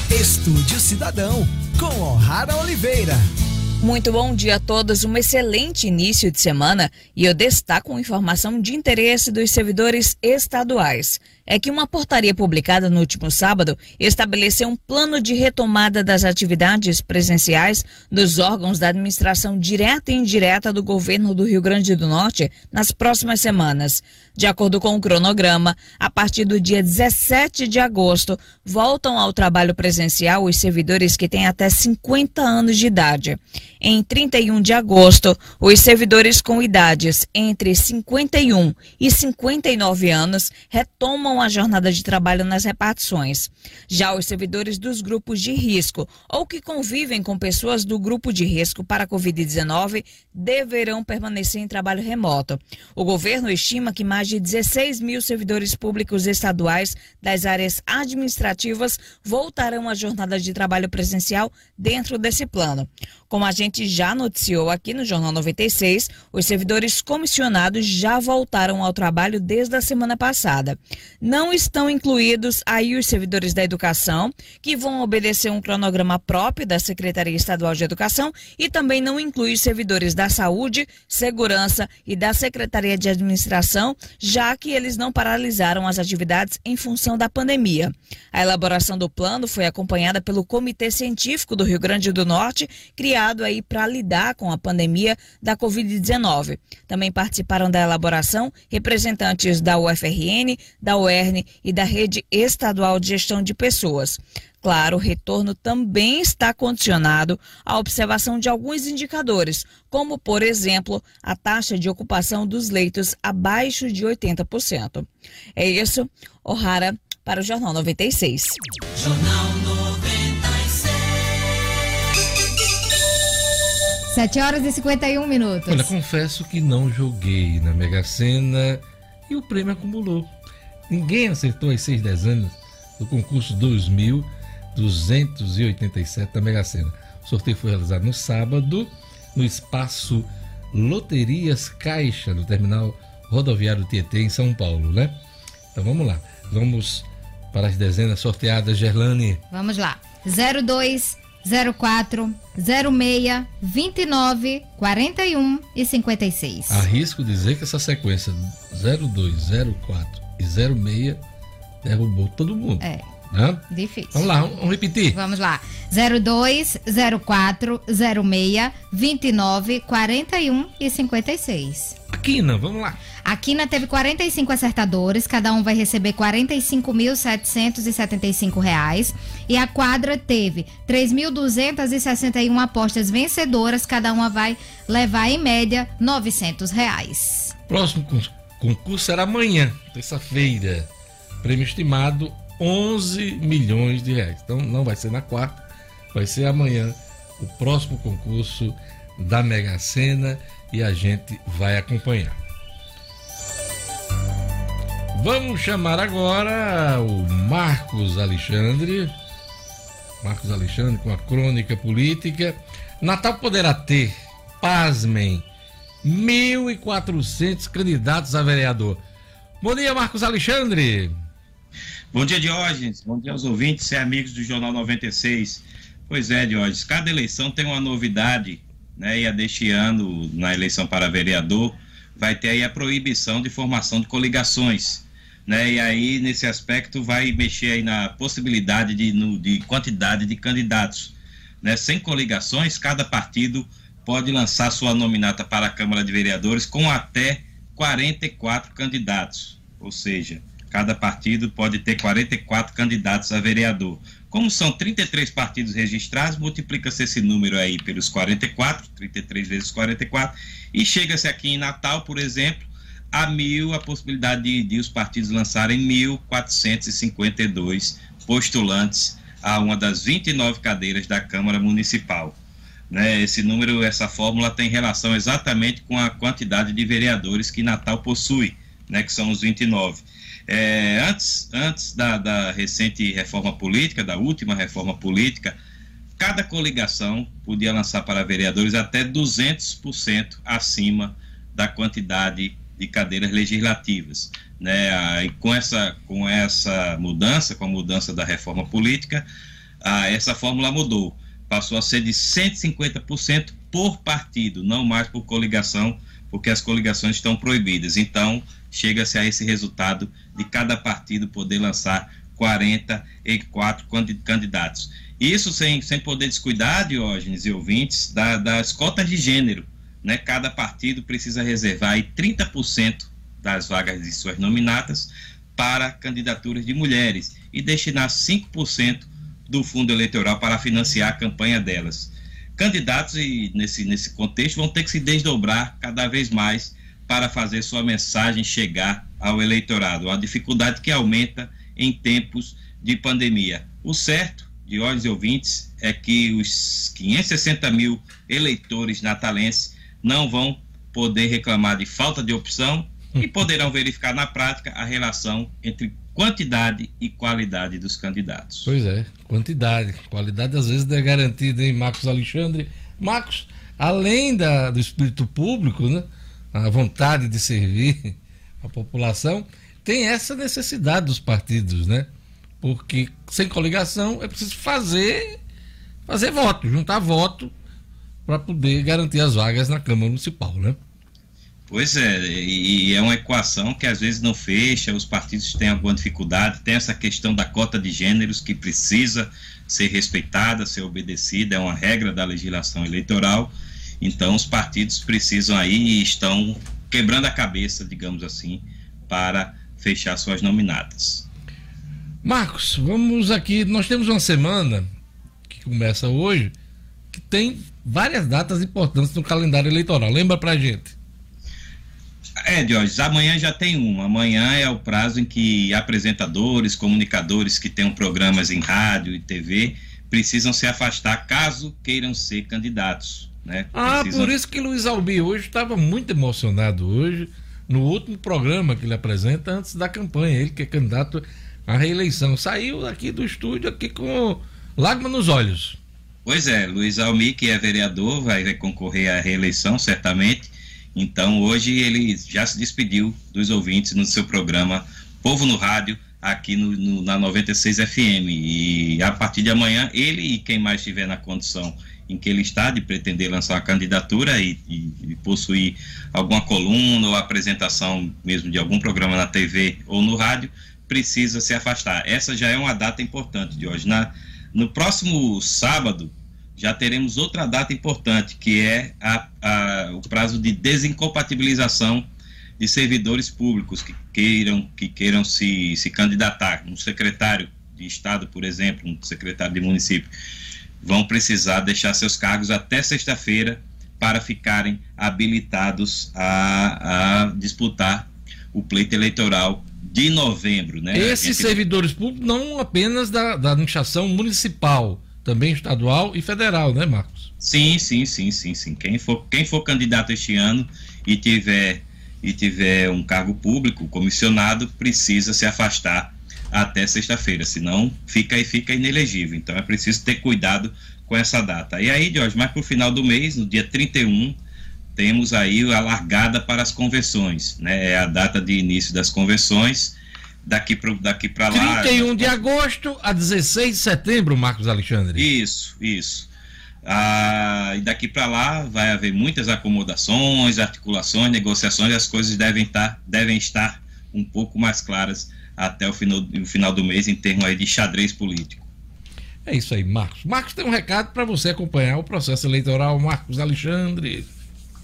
Estúdio Cidadão, com O'Hara Oliveira. Muito bom dia a todos, um excelente início de semana e eu destaco uma informação de interesse dos servidores estaduais. É que uma portaria publicada no último sábado estabeleceu um plano de retomada das atividades presenciais dos órgãos da administração direta e indireta do governo do Rio Grande do Norte nas próximas semanas. De acordo com o cronograma, a partir do dia 17 de agosto, voltam ao trabalho presencial os servidores que têm até 50 anos de idade. Em 31 de agosto, os servidores com idades entre 51 e 59 anos retomam a jornada de trabalho nas repartições. Já os servidores dos grupos de risco ou que convivem com pessoas do grupo de risco para a Covid-19 deverão permanecer em trabalho remoto. O governo estima que mais de 16 mil servidores públicos estaduais das áreas administrativas voltarão à jornada de trabalho presencial dentro desse plano. Como a gente já noticiou aqui no Jornal 96, os servidores comissionados já voltaram ao trabalho desde a semana passada. Não estão incluídos aí os servidores da educação, que vão obedecer um cronograma próprio da Secretaria Estadual de Educação, e também não inclui os servidores da saúde, segurança e da Secretaria de Administração, já que eles não paralisaram as atividades em função da pandemia. A elaboração do plano foi acompanhada pelo Comitê Científico do Rio Grande do Norte, criado aí para lidar com a pandemia da Covid-19. Também participaram da elaboração representantes da UFRN, da UERN e da Rede Estadual de Gestão de Pessoas. Claro, o retorno também está condicionado à observação de alguns indicadores, como, por exemplo, a taxa de ocupação dos leitos abaixo de 80%. É isso, O'Hara, para o Jornal 96. Jornal 7 horas e 51 minutos. Olha, confesso que não joguei na Mega Sena e o prêmio acumulou. Ninguém acertou as seis dezenas do concurso 2.287 da Mega Sena. O sorteio foi realizado no sábado, no espaço Loterias Caixa, no terminal rodoviário Tietê, em São Paulo, né? Então vamos lá. Vamos para as dezenas sorteadas, Gerlane. Vamos lá. 02 04 06 29 41 e 56. Arrisco dizer que essa sequência 02, 04 e 06 derrubou todo mundo. É. Né? Difícil. Vamos lá, vamos repetir. Vamos lá. 02 04 06 29 41 e 56. Aquina, vamos lá. A Quina teve 45 acertadores, cada um vai receber 45.775 reais. E a quadra teve 3.261 apostas vencedoras, cada uma vai levar em média 900 reais. Próximo concurso será amanhã, terça-feira. Prêmio estimado 11 milhões de reais. Então não vai ser na quarta, vai ser amanhã o próximo concurso da Mega Sena e a gente vai acompanhar. Vamos chamar agora o Marcos Alexandre. Marcos Alexandre com a crônica política. Natal poderá ter, pasmem, 1.400 candidatos a vereador. Bom dia, Marcos Alexandre. Bom dia, Diógenes. Bom dia aos ouvintes e amigos do Jornal 96. Pois é, Diógenes, cada eleição tem uma novidade, né? E a deste ano, na eleição para vereador, vai ter aí a proibição de formação de coligações né? E aí, nesse aspecto, vai mexer aí na possibilidade de, no, de quantidade de candidatos. Né? Sem coligações, cada partido pode lançar sua nominata para a Câmara de Vereadores com até 44 candidatos. Ou seja, cada partido pode ter 44 candidatos a vereador. Como são 33 partidos registrados, multiplica-se esse número aí pelos 44, 33 vezes 44, e chega-se aqui em Natal, por exemplo, a mil a possibilidade de, de os partidos lançarem 1.452 postulantes a uma das 29 cadeiras da Câmara Municipal. Né, esse número, essa fórmula tem relação exatamente com a quantidade de vereadores que Natal possui, né, que são os 29. É, antes antes da, da recente reforma política, da última reforma política, cada coligação podia lançar para vereadores até 200% acima da quantidade de cadeiras legislativas. Né? E com essa, com essa mudança, com a mudança da reforma política, a, essa fórmula mudou. Passou a ser de 150% por partido, não mais por coligação, porque as coligações estão proibidas. Então, chega-se a esse resultado de cada partido poder lançar 44 candidatos. Isso sem, sem poder descuidar, Diógenes e ouvintes, da, das cotas de gênero. Né? Cada partido precisa reservar aí 30% das vagas de suas nominatas para candidaturas de mulheres e destinar 5% do fundo eleitoral para financiar a campanha delas. Candidatos, e nesse, nesse contexto, vão ter que se desdobrar cada vez mais para fazer sua mensagem chegar ao eleitorado. A dificuldade que aumenta em tempos de pandemia. O certo, de olhos e ouvintes, é que os 560 mil eleitores natalenses não vão poder reclamar de falta de opção e poderão verificar na prática a relação entre quantidade e qualidade dos candidatos. Pois é, quantidade. Qualidade às vezes é garantida em Marcos Alexandre. Marcos, além da, do espírito público, né, a vontade de servir a população, tem essa necessidade dos partidos, né? Porque sem coligação é preciso fazer fazer voto, juntar voto para poder garantir as vagas na Câmara Municipal, né? Pois é, e, é uma equação que às vezes não fecha, os partidos têm alguma dificuldade, tem essa questão da cota de gêneros que precisa ser respeitada, ser obedecida, é uma regra da legislação eleitoral, então os partidos precisam aí e estão quebrando a cabeça, digamos assim, para fechar suas nominatas. Marcos, vamos aqui, nós temos uma semana que começa hoje, que tem várias datas importantes no calendário eleitoral, lembra pra gente? É, Diógenes, amanhã já tem uma. Amanhã é o prazo em que apresentadores, comunicadores que tenham programas em rádio e TV precisam se afastar caso queiram ser candidatos. Né? Ah, por isso que Luiz Albi hoje estava muito emocionado hoje no último programa que ele apresenta antes da campanha. Ele que é candidato à reeleição. Saiu aqui do estúdio aqui com lágrima nos olhos. Pois é, Luiz Almi, que é vereador, vai concorrer à reeleição, certamente então, hoje ele já se despediu dos ouvintes no seu programa Povo no Rádio, aqui no, no, na 96 FM. E a partir de amanhã, ele e quem mais estiver na condição em que ele está de pretender lançar uma candidatura e, e, e, possuir alguma coluna ou apresentação mesmo de algum programa na TV ou no rádio, precisa se afastar. Essa já é uma data importante de hoje. Na, no próximo sábado, já teremos outra data importante, que é a, a, o prazo de desincompatibilização de servidores públicos que queiram, que queiram se, se candidatar. Um secretário de Estado, por exemplo, um secretário de município, vão precisar deixar seus cargos até sexta-feira para ficarem habilitados a, a disputar o pleito eleitoral de novembro. Né? Esses gente... servidores públicos, não apenas da, da administração municipal, também estadual e federal, né, Marcos? Sim, sim, sim, sim, sim. Quem for, quem for candidato este ano e tiver e tiver um cargo público comissionado precisa se afastar até sexta-feira, senão fica e fica inelegível. Então é preciso ter cuidado com essa data. E aí, Jorge, mais para o final do mês, no dia 31, temos aí a largada para as convenções, né? É a data de início das convenções daqui para daqui lá. 31 de agosto a 16 de setembro, Marcos Alexandre. Isso, isso. Ah, e daqui para lá vai haver muitas acomodações, articulações, negociações, e as coisas devem estar, devem estar um pouco mais claras até o final, o final do mês em termos aí de xadrez político. É isso aí, Marcos. Marcos tem um recado para você acompanhar o processo eleitoral, Marcos Alexandre.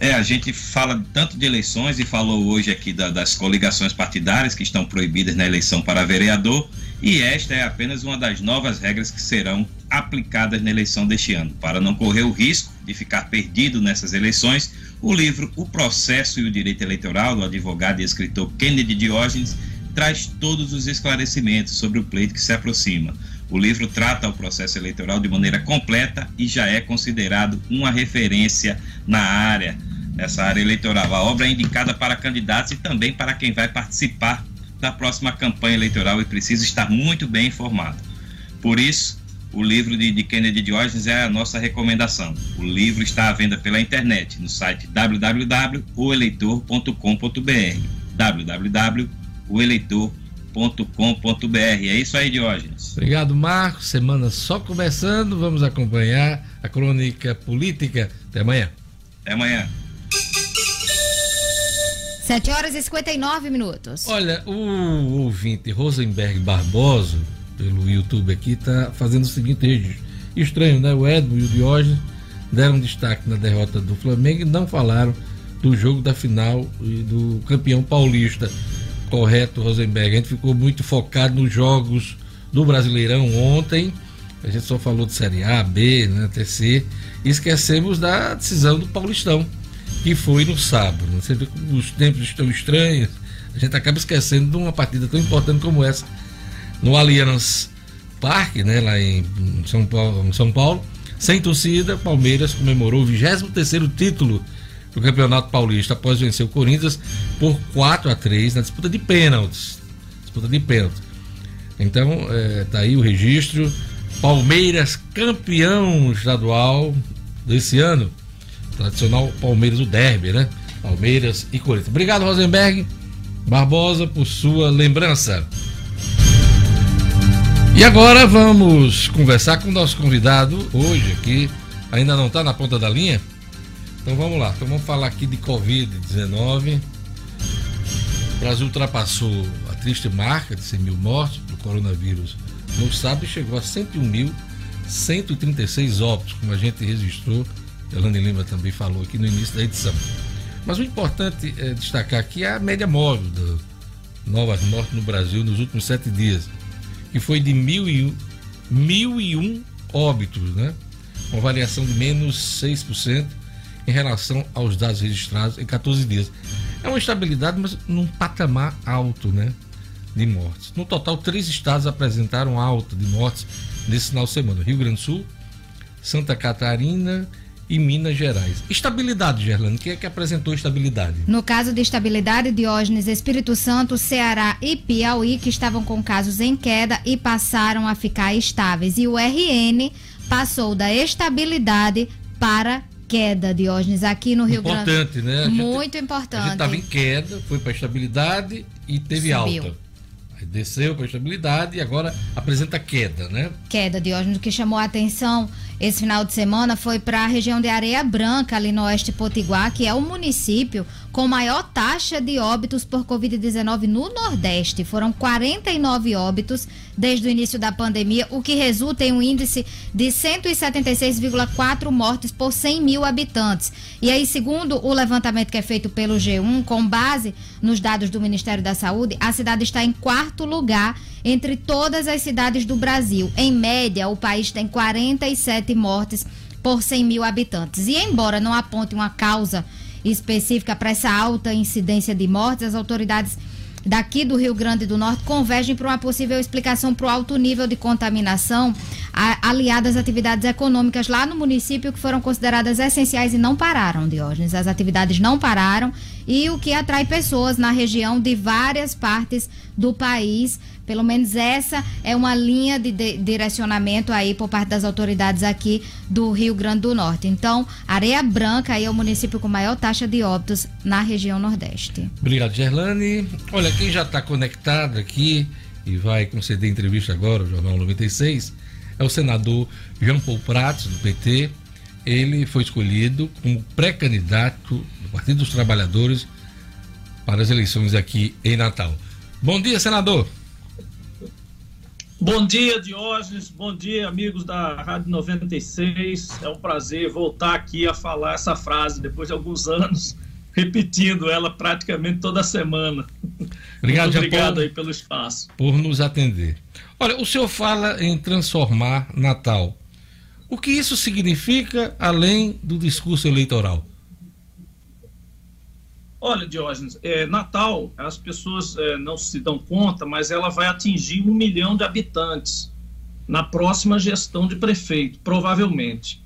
É, a gente fala tanto de eleições e falou hoje aqui da, das coligações partidárias que estão proibidas na eleição para vereador, e esta é apenas uma das novas regras que serão aplicadas na eleição deste ano. Para não correr o risco de ficar perdido nessas eleições, o livro O Processo e o Direito Eleitoral, do advogado e escritor Kennedy Diógenes, traz todos os esclarecimentos sobre o pleito que se aproxima. O livro trata o processo eleitoral de maneira completa e já é considerado uma referência na área, nessa área eleitoral. A obra é indicada para candidatos e também para quem vai participar da próxima campanha eleitoral e precisa estar muito bem informado. Por isso, o livro de, de Kennedy Diógenes é a nossa recomendação. O livro está à venda pela internet no site www.oeleitor.com.br www.oeleitor.com.br com.br É isso aí, Diógenes. Obrigado, Marcos. Semana só começando. Vamos acompanhar a crônica política. Até amanhã. Até amanhã. 7 horas e 59 minutos. Olha, o ouvinte Rosenberg Barbosa, pelo YouTube aqui, tá fazendo o seguinte registro. Estranho, né? O Edmo e o Diógenes deram destaque na derrota do Flamengo e não falaram do jogo da final e do campeão paulista. Correto, Rosenberg. A gente ficou muito focado nos jogos do Brasileirão ontem. A gente só falou de Série A, B, né, TC. E esquecemos da decisão do Paulistão, que foi no sábado. Você vê como os tempos estão estranhos. A gente acaba esquecendo de uma partida tão importante como essa no Allianz Parque, né, lá em São Paulo, em São Paulo. Sem torcida, Palmeiras comemorou o 23º título do Campeonato Paulista após vencer o Corinthians por 4 a 3 na disputa de pênaltis. Disputa de pênaltis. Então, é, tá aí o registro. Palmeiras campeão estadual desse ano. Tradicional Palmeiras, o derby, né? Palmeiras e Corinthians. Obrigado, Rosenberg Barbosa, por sua lembrança. E agora vamos conversar com o nosso convidado hoje aqui. Ainda não está na ponta da linha? Então vamos lá. Então vamos falar aqui de Covid-19. O Brasil ultrapassou a triste marca de 100 mil mortes do coronavírus no sábado e chegou a 101.136 óbitos, como a gente registrou. Elane Lima também falou aqui no início da edição. Mas o importante é destacar aqui é a média móvel das novas mortes no Brasil nos últimos sete dias que foi de 1.001, 1.001 óbitos, né? Uma variação de menos 6% em relação aos dados registrados em 14 dias. É uma estabilidade, mas num patamar alto, né? De mortes. No total, três estados apresentaram alta de mortes nesse final de semana: Rio Grande do Sul, Santa Catarina e Minas Gerais. Estabilidade, Gerlane, quem é que apresentou estabilidade? No caso de estabilidade, Diógenes, Espírito Santo, Ceará e Piauí, que estavam com casos em queda e passaram a ficar estáveis. E o RN passou da estabilidade para queda, Diógenes, aqui no Rio importante, Grande. Importante, né? A Muito gente, importante. A gente estava em queda, foi para estabilidade e teve Subiu. alta desceu para estabilidade e agora apresenta queda, né? Queda, Diógenes. O que chamou a atenção esse final de semana foi para a região de Areia Branca, ali no oeste Potiguar, que é o município com maior taxa de óbitos por Covid-19 no Nordeste. Foram 49 óbitos desde o início da pandemia, o que resulta em um índice de 176,4 mortes por 100 mil habitantes. E aí, segundo o levantamento que é feito pelo G1, com base nos dados do Ministério da Saúde, a cidade está em quarto lugar entre todas as cidades do Brasil. Em média, o país tem 47 mortes por 100 mil habitantes. E embora não aponte uma causa específica para essa alta incidência de mortes, as autoridades daqui do Rio Grande do Norte convergem para uma possível explicação para o alto nível de contaminação aliada às atividades econômicas lá no município que foram consideradas essenciais e não pararam, Diógenes. As atividades não pararam e o que atrai pessoas na região de várias partes do país pelo menos essa é uma linha de, de, direcionamento aí por parte das autoridades aqui do Rio Grande do Norte. Então, Areia Branca aí é o município com maior taxa de óbitos na região Nordeste. Obrigado, Gerlane. Olha, quem já está conectado aqui e vai conceder entrevista agora, o Jornal 96, é o senador Jean Paul Prats, do PT. Ele foi escolhido como pré-candidato Partido dos Trabalhadores para as eleições aqui em Natal. Bom dia, senador. Bom dia, Diógenes. Bom dia, amigos da Rádio 96. É um prazer voltar aqui a falar essa frase depois de alguns anos, repetindo ela praticamente toda semana. Obrigado, Muito obrigado aí pelo espaço. Por nos atender. Olha, o senhor fala em transformar Natal. O que isso significa além do discurso eleitoral? Olha, Diógenes, é, Natal, as pessoas é, não se dão conta, mas ela vai atingir um milhão de habitantes na próxima gestão de prefeito, provavelmente.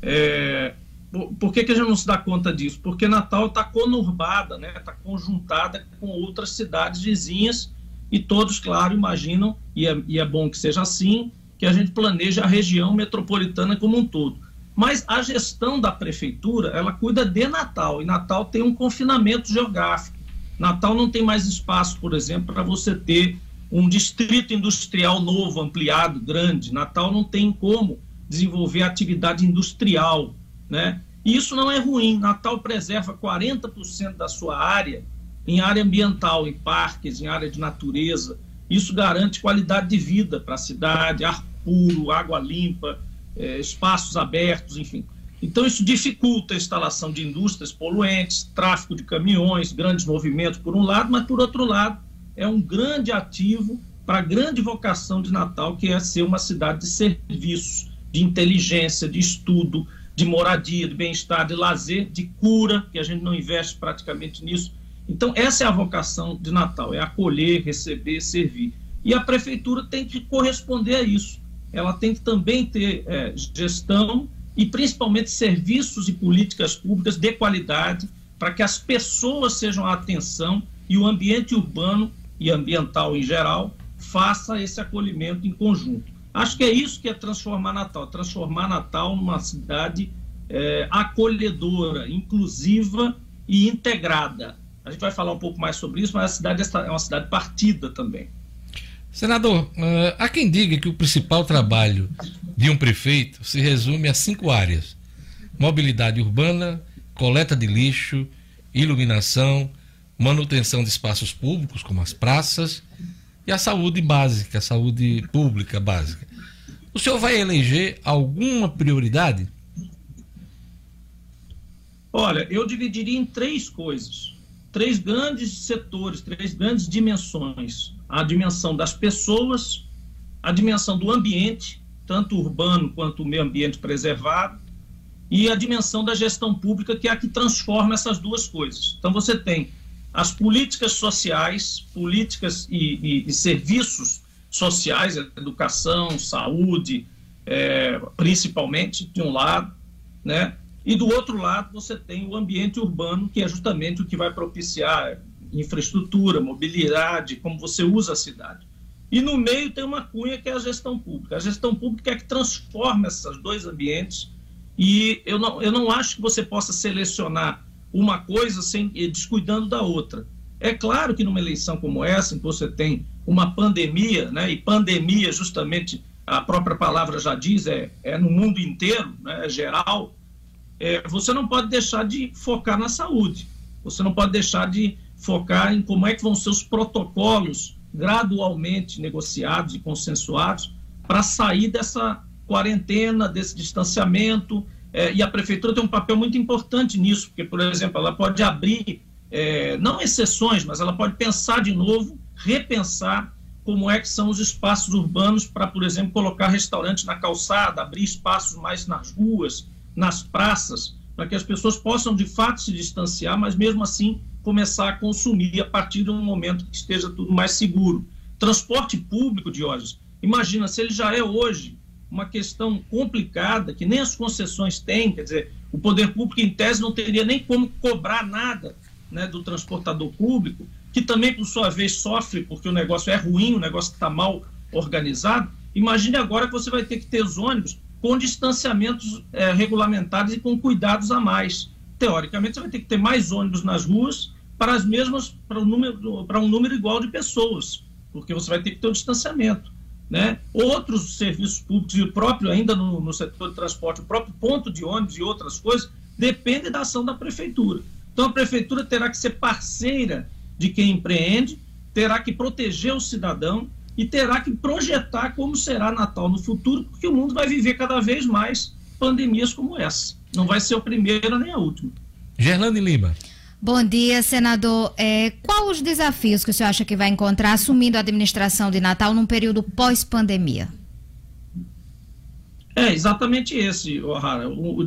É, por, por que, que a gente não se dá conta disso? Porque Natal está conurbada, está né, tá conjuntada com outras cidades vizinhas e todos, claro, imaginam, e é, e é bom que seja assim, que a gente planeja a região metropolitana como um todo. Mas a gestão da prefeitura, ela cuida de Natal, e Natal tem um confinamento geográfico. Natal não tem mais espaço, por exemplo, para você ter um distrito industrial novo, ampliado, grande. Natal não tem como desenvolver atividade industrial, né? E isso não é ruim. Natal preserva 40% da sua área em área ambiental, em parques, em área de natureza. Isso garante qualidade de vida para a cidade, ar puro, água limpa, é, espaços abertos, enfim. Então, isso dificulta a instalação de indústrias poluentes, tráfego de caminhões, grandes movimentos, por um lado, mas, por outro lado, é um grande ativo para a grande vocação de Natal, que é ser uma cidade de serviços, de inteligência, de estudo, de moradia, de bem-estar, de lazer, de cura, que a gente não investe praticamente nisso. Então, essa é a vocação de Natal: é acolher, receber, servir. E a prefeitura tem que corresponder a isso. Ela tem que também ter é, gestão e principalmente serviços e políticas públicas de qualidade para que as pessoas sejam a atenção e o ambiente urbano e ambiental em geral faça esse acolhimento em conjunto. Acho que é isso que é transformar Natal, transformar Natal numa cidade é, acolhedora, inclusiva e integrada. A gente vai falar um pouco mais sobre isso, mas a cidade é uma cidade partida também. Senador, uh, há quem diga que o principal trabalho de um prefeito se resume a cinco áreas: mobilidade urbana, coleta de lixo, iluminação, manutenção de espaços públicos, como as praças, e a saúde básica, a saúde pública básica. O senhor vai eleger alguma prioridade? Olha, eu dividiria em três coisas, três grandes setores, três grandes dimensões: a dimensão das pessoas, a dimensão do ambiente, tanto urbano quanto o meio ambiente preservado, e a dimensão da gestão pública, que é a que transforma essas duas coisas. Então, você tem as políticas sociais, políticas e, e, e serviços sociais, educação, saúde, é, principalmente, de um lado, né? E do outro lado, você tem o ambiente urbano, que é justamente o que vai propiciar infraestrutura, mobilidade, como você usa a cidade. E no meio tem uma cunha que é a gestão pública. A gestão pública é que transforma esses dois ambientes. E eu não, eu não acho que você possa selecionar uma coisa sem descuidando da outra. É claro que numa eleição como essa, em que você tem uma pandemia, né, e pandemia, justamente, a própria palavra já diz, é, é no mundo inteiro, né, é geral, é, você não pode deixar de focar na saúde, você não pode deixar de focar em como é que vão ser os protocolos gradualmente negociados e consensuados para sair dessa quarentena, desse distanciamento, é, e a prefeitura tem um papel muito importante nisso, porque, por exemplo, ela pode abrir, é, não exceções, mas ela pode pensar de novo, repensar como é que são os espaços urbanos para, por exemplo, colocar restaurantes na calçada, abrir espaços mais nas ruas, nas praças, para que as pessoas possam de fato se distanciar, mas mesmo assim começar a consumir a partir de um momento que esteja tudo mais seguro. Transporte público, Diógenes, imagina se ele já é hoje uma questão complicada que nem as concessões têm, quer dizer, o poder público, em tese, não teria nem como cobrar nada né, do transportador público, que também, por sua vez, sofre porque o negócio é ruim, o negócio está mal organizado. Imagine agora que você vai ter que ter os ônibus com distanciamentos é, regulamentados e com cuidados a mais. Teoricamente, você vai ter que ter mais ônibus nas ruas para as mesmas para um número para um número igual de pessoas, porque você vai ter que ter um distanciamento né? Outros serviços públicos e o próprio ainda no, no, setor de transporte, o próprio ponto de ônibus e outras coisas, depende da ação da prefeitura. Então a prefeitura terá que ser parceira de quem empreende, terá que proteger o cidadão e terá que projetar como será Natal no futuro, porque o mundo vai viver cada vez mais pandemias como essa. Não vai ser a primeira nem a última. Gerlane Lima. Bom dia, senador. É, qual os desafios que o senhor acha que vai encontrar assumindo a administração de Natal num período pós-pandemia? É exatamente esse, O'Hara. O, o,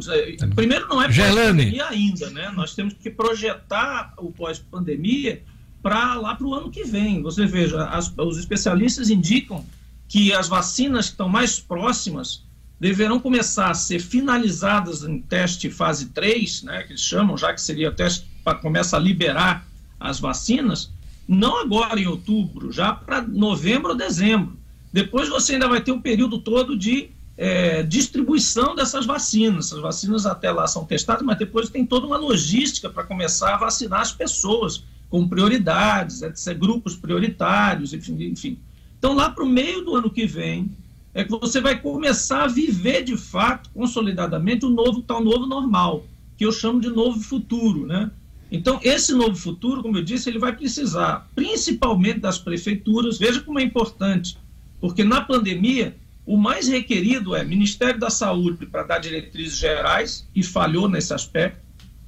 primeiro, não é pós-pandemia ainda, né? Nós temos que projetar o pós-pandemia para lá para o ano que vem. Você veja, as, os especialistas indicam que as vacinas que estão mais próximas deverão começar a ser finalizadas em teste fase 3, né, que eles chamam, já que seria teste para começa a liberar as vacinas, não agora em outubro, já para novembro ou dezembro. Depois você ainda vai ter um período todo de é, distribuição dessas vacinas. Essas vacinas até lá são testadas, mas depois tem toda uma logística para começar a vacinar as pessoas com prioridades, grupos prioritários, enfim, enfim. Então, lá para o meio do ano que vem, é que você vai começar a viver de fato, consolidadamente, o novo tal novo normal, que eu chamo de novo futuro, né? Então, esse novo futuro, como eu disse, ele vai precisar principalmente das prefeituras. Veja como é importante, porque na pandemia, o mais requerido é Ministério da Saúde para dar diretrizes gerais, e falhou nesse aspecto.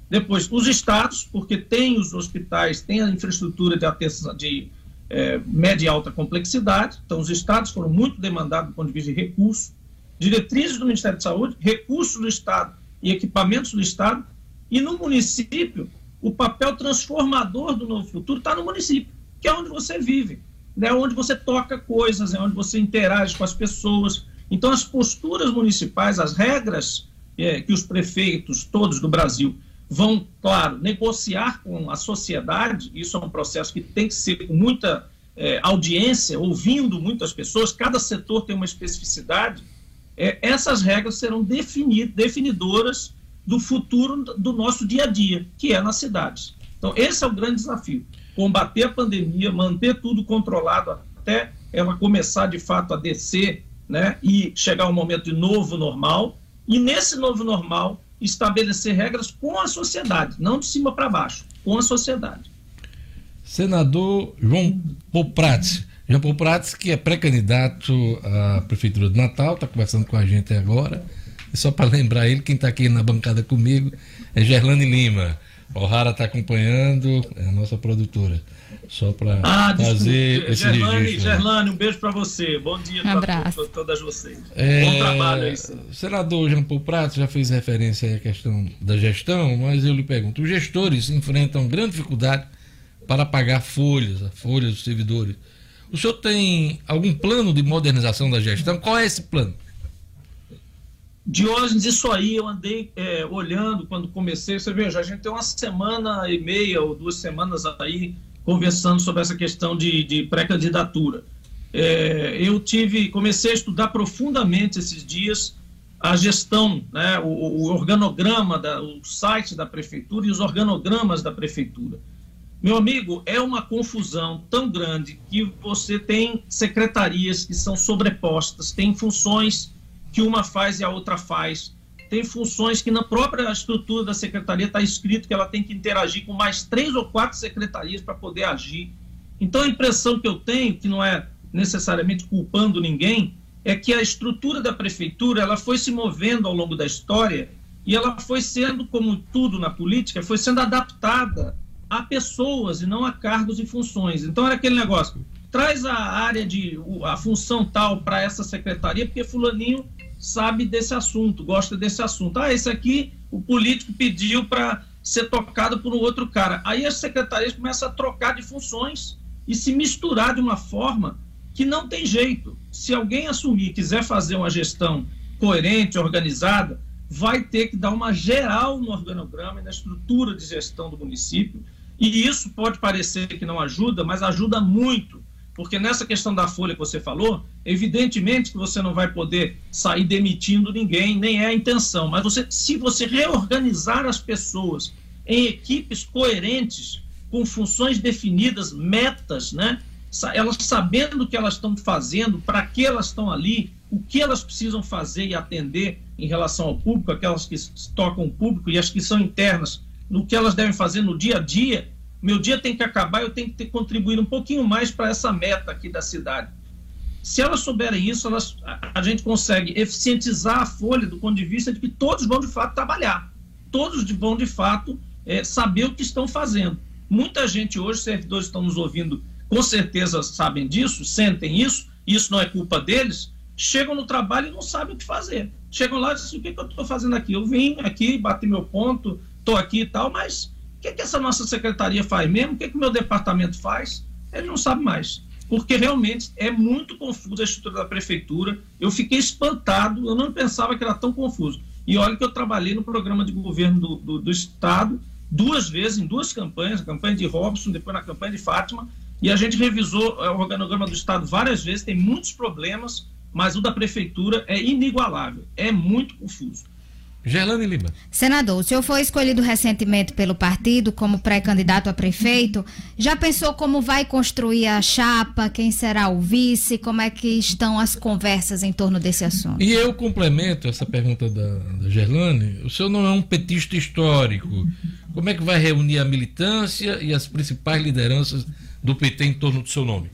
Depois, os estados, porque tem os hospitais, tem a infraestrutura de, atenção, de é, média e alta complexidade, então os estados foram muito demandados do ponto de vista de recursos. Diretrizes do Ministério da Saúde, recursos do estado e equipamentos do estado, e no município, o papel transformador do novo futuro está no município, que é onde você vive, é onde você toca coisas, é onde você interage com as pessoas. Então, as posturas municipais, as regras é, que os prefeitos todos do Brasil vão, claro, negociar com a sociedade, isso é um processo que tem que ser com muita é, audiência, ouvindo muitas pessoas, cada setor tem uma especificidade, é, essas regras serão definir, definidoras do futuro do nosso dia a dia, que é nas cidades. Então, esse é o grande desafio: combater a pandemia, manter tudo controlado até ela começar de fato a descer né, e chegar ao momento de novo normal. E nesse novo normal, estabelecer regras com a sociedade, não de cima para baixo, com a sociedade. Senador João Poprats. João Poprats, que é pré-candidato à Prefeitura de Natal, está conversando com a gente agora. Só para lembrar ele, quem está aqui na bancada comigo é Gerlane Lima. O'Hara está acompanhando, é a nossa produtora. Só para ah, fazer esse Gerlane, registro. Gerlane, um beijo para você. Bom dia um para todas vocês. É, Bom trabalho aí. O senador Jean Paul Prato já fez referência à questão da gestão, mas eu lhe pergunto: os gestores enfrentam grande dificuldade para pagar folhas, a folhas dos servidores. O senhor tem algum plano de modernização da gestão? Qual é esse plano? Diógenes, isso aí eu andei é, olhando quando comecei. Você veja, a gente tem uma semana e meia ou duas semanas aí conversando sobre essa questão de, de pré-candidatura. É, eu tive, comecei a estudar profundamente esses dias a gestão, né, o, o organograma, da, o site da prefeitura e os organogramas da prefeitura. Meu amigo, é uma confusão tão grande que você tem secretarias que são sobrepostas, tem funções que uma faz e a outra faz. Tem funções que na própria estrutura da secretaria está escrito que ela tem que interagir com mais três ou quatro secretarias para poder agir. Então a impressão que eu tenho, que não é necessariamente culpando ninguém, é que a estrutura da prefeitura ela foi se movendo ao longo da história e ela foi sendo, como tudo na política, foi sendo adaptada a pessoas e não a cargos e funções. Então era aquele negócio, traz a área de a função tal para essa secretaria, porque fulaninho sabe desse assunto, gosta desse assunto. Ah, esse aqui o político pediu para ser tocado por um outro cara. Aí as secretarias começam a trocar de funções e se misturar de uma forma que não tem jeito. Se alguém assumir, quiser fazer uma gestão coerente, organizada, vai ter que dar uma geral no organograma e na estrutura de gestão do município. E isso pode parecer que não ajuda, mas ajuda muito porque nessa questão da folha que você falou, evidentemente que você não vai poder sair demitindo ninguém, nem é a intenção, mas você, se você reorganizar as pessoas em equipes coerentes, com funções definidas, metas, né? Elas sabendo o que elas estão fazendo, para que elas estão ali, o que elas precisam fazer e atender em relação ao público, aquelas que tocam o público e as que são internas, no que elas devem fazer no dia a dia, meu dia tem que acabar, eu tenho que ter contribuído um pouquinho mais para essa meta aqui da cidade. Se elas souberem isso, elas, a, gente consegue eficientizar a folha do ponto de vista de que todos vão de fato trabalhar, todos vão de fato é, saber o que estão fazendo. Muita gente hoje, servidores estão nos ouvindo, com certeza sabem disso, sentem isso, isso não é culpa deles, chegam no trabalho e não sabem o que fazer. Chegam lá e dizem, o que, que eu estou fazendo aqui? Eu vim aqui, bati meu ponto, estou aqui e tal, mas que, que essa nossa secretaria faz mesmo? O que, que o meu departamento faz? Ele não sabe mais. Porque realmente é muito confusa a estrutura da prefeitura. Eu fiquei espantado, eu não pensava que era tão confuso. E olha que eu trabalhei no programa de governo do, do, do Estado duas vezes, em duas campanhas, a campanha de Robson, depois na campanha de Fátima, e a gente revisou é, o organograma do Estado várias vezes, tem muitos problemas, mas o da prefeitura é inigualável, é muito confuso. Gelane Lima. Senador, o senhor foi escolhido recentemente pelo partido como pré-candidato a prefeito. Já pensou como vai construir a chapa? Quem será o vice? Como é que estão as conversas em torno desse assunto? E eu complemento essa pergunta da, da Gerlane. O senhor não é um petista histórico, Como é que vai reunir a militância e as principais lideranças do PT em torno do seu nome?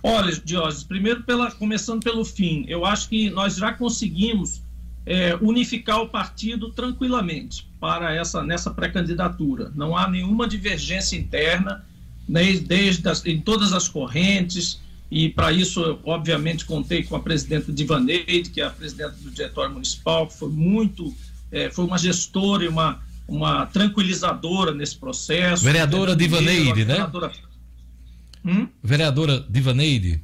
Olha, Diógenes, primeiro pela, começando pelo fim, eu acho que nós já conseguimos é, unificar o partido tranquilamente para essa nessa pré-candidatura. Não há nenhuma divergência interna, desde, desde as, em todas as correntes, e para isso, eu, obviamente, contei com a presidenta Divaneide, que é a presidenta do diretório municipal, que foi muito, é, foi uma gestora e uma, uma tranquilizadora nesse processo. Vereadora Divaneide, né? Hum? Vereadora Divaneide.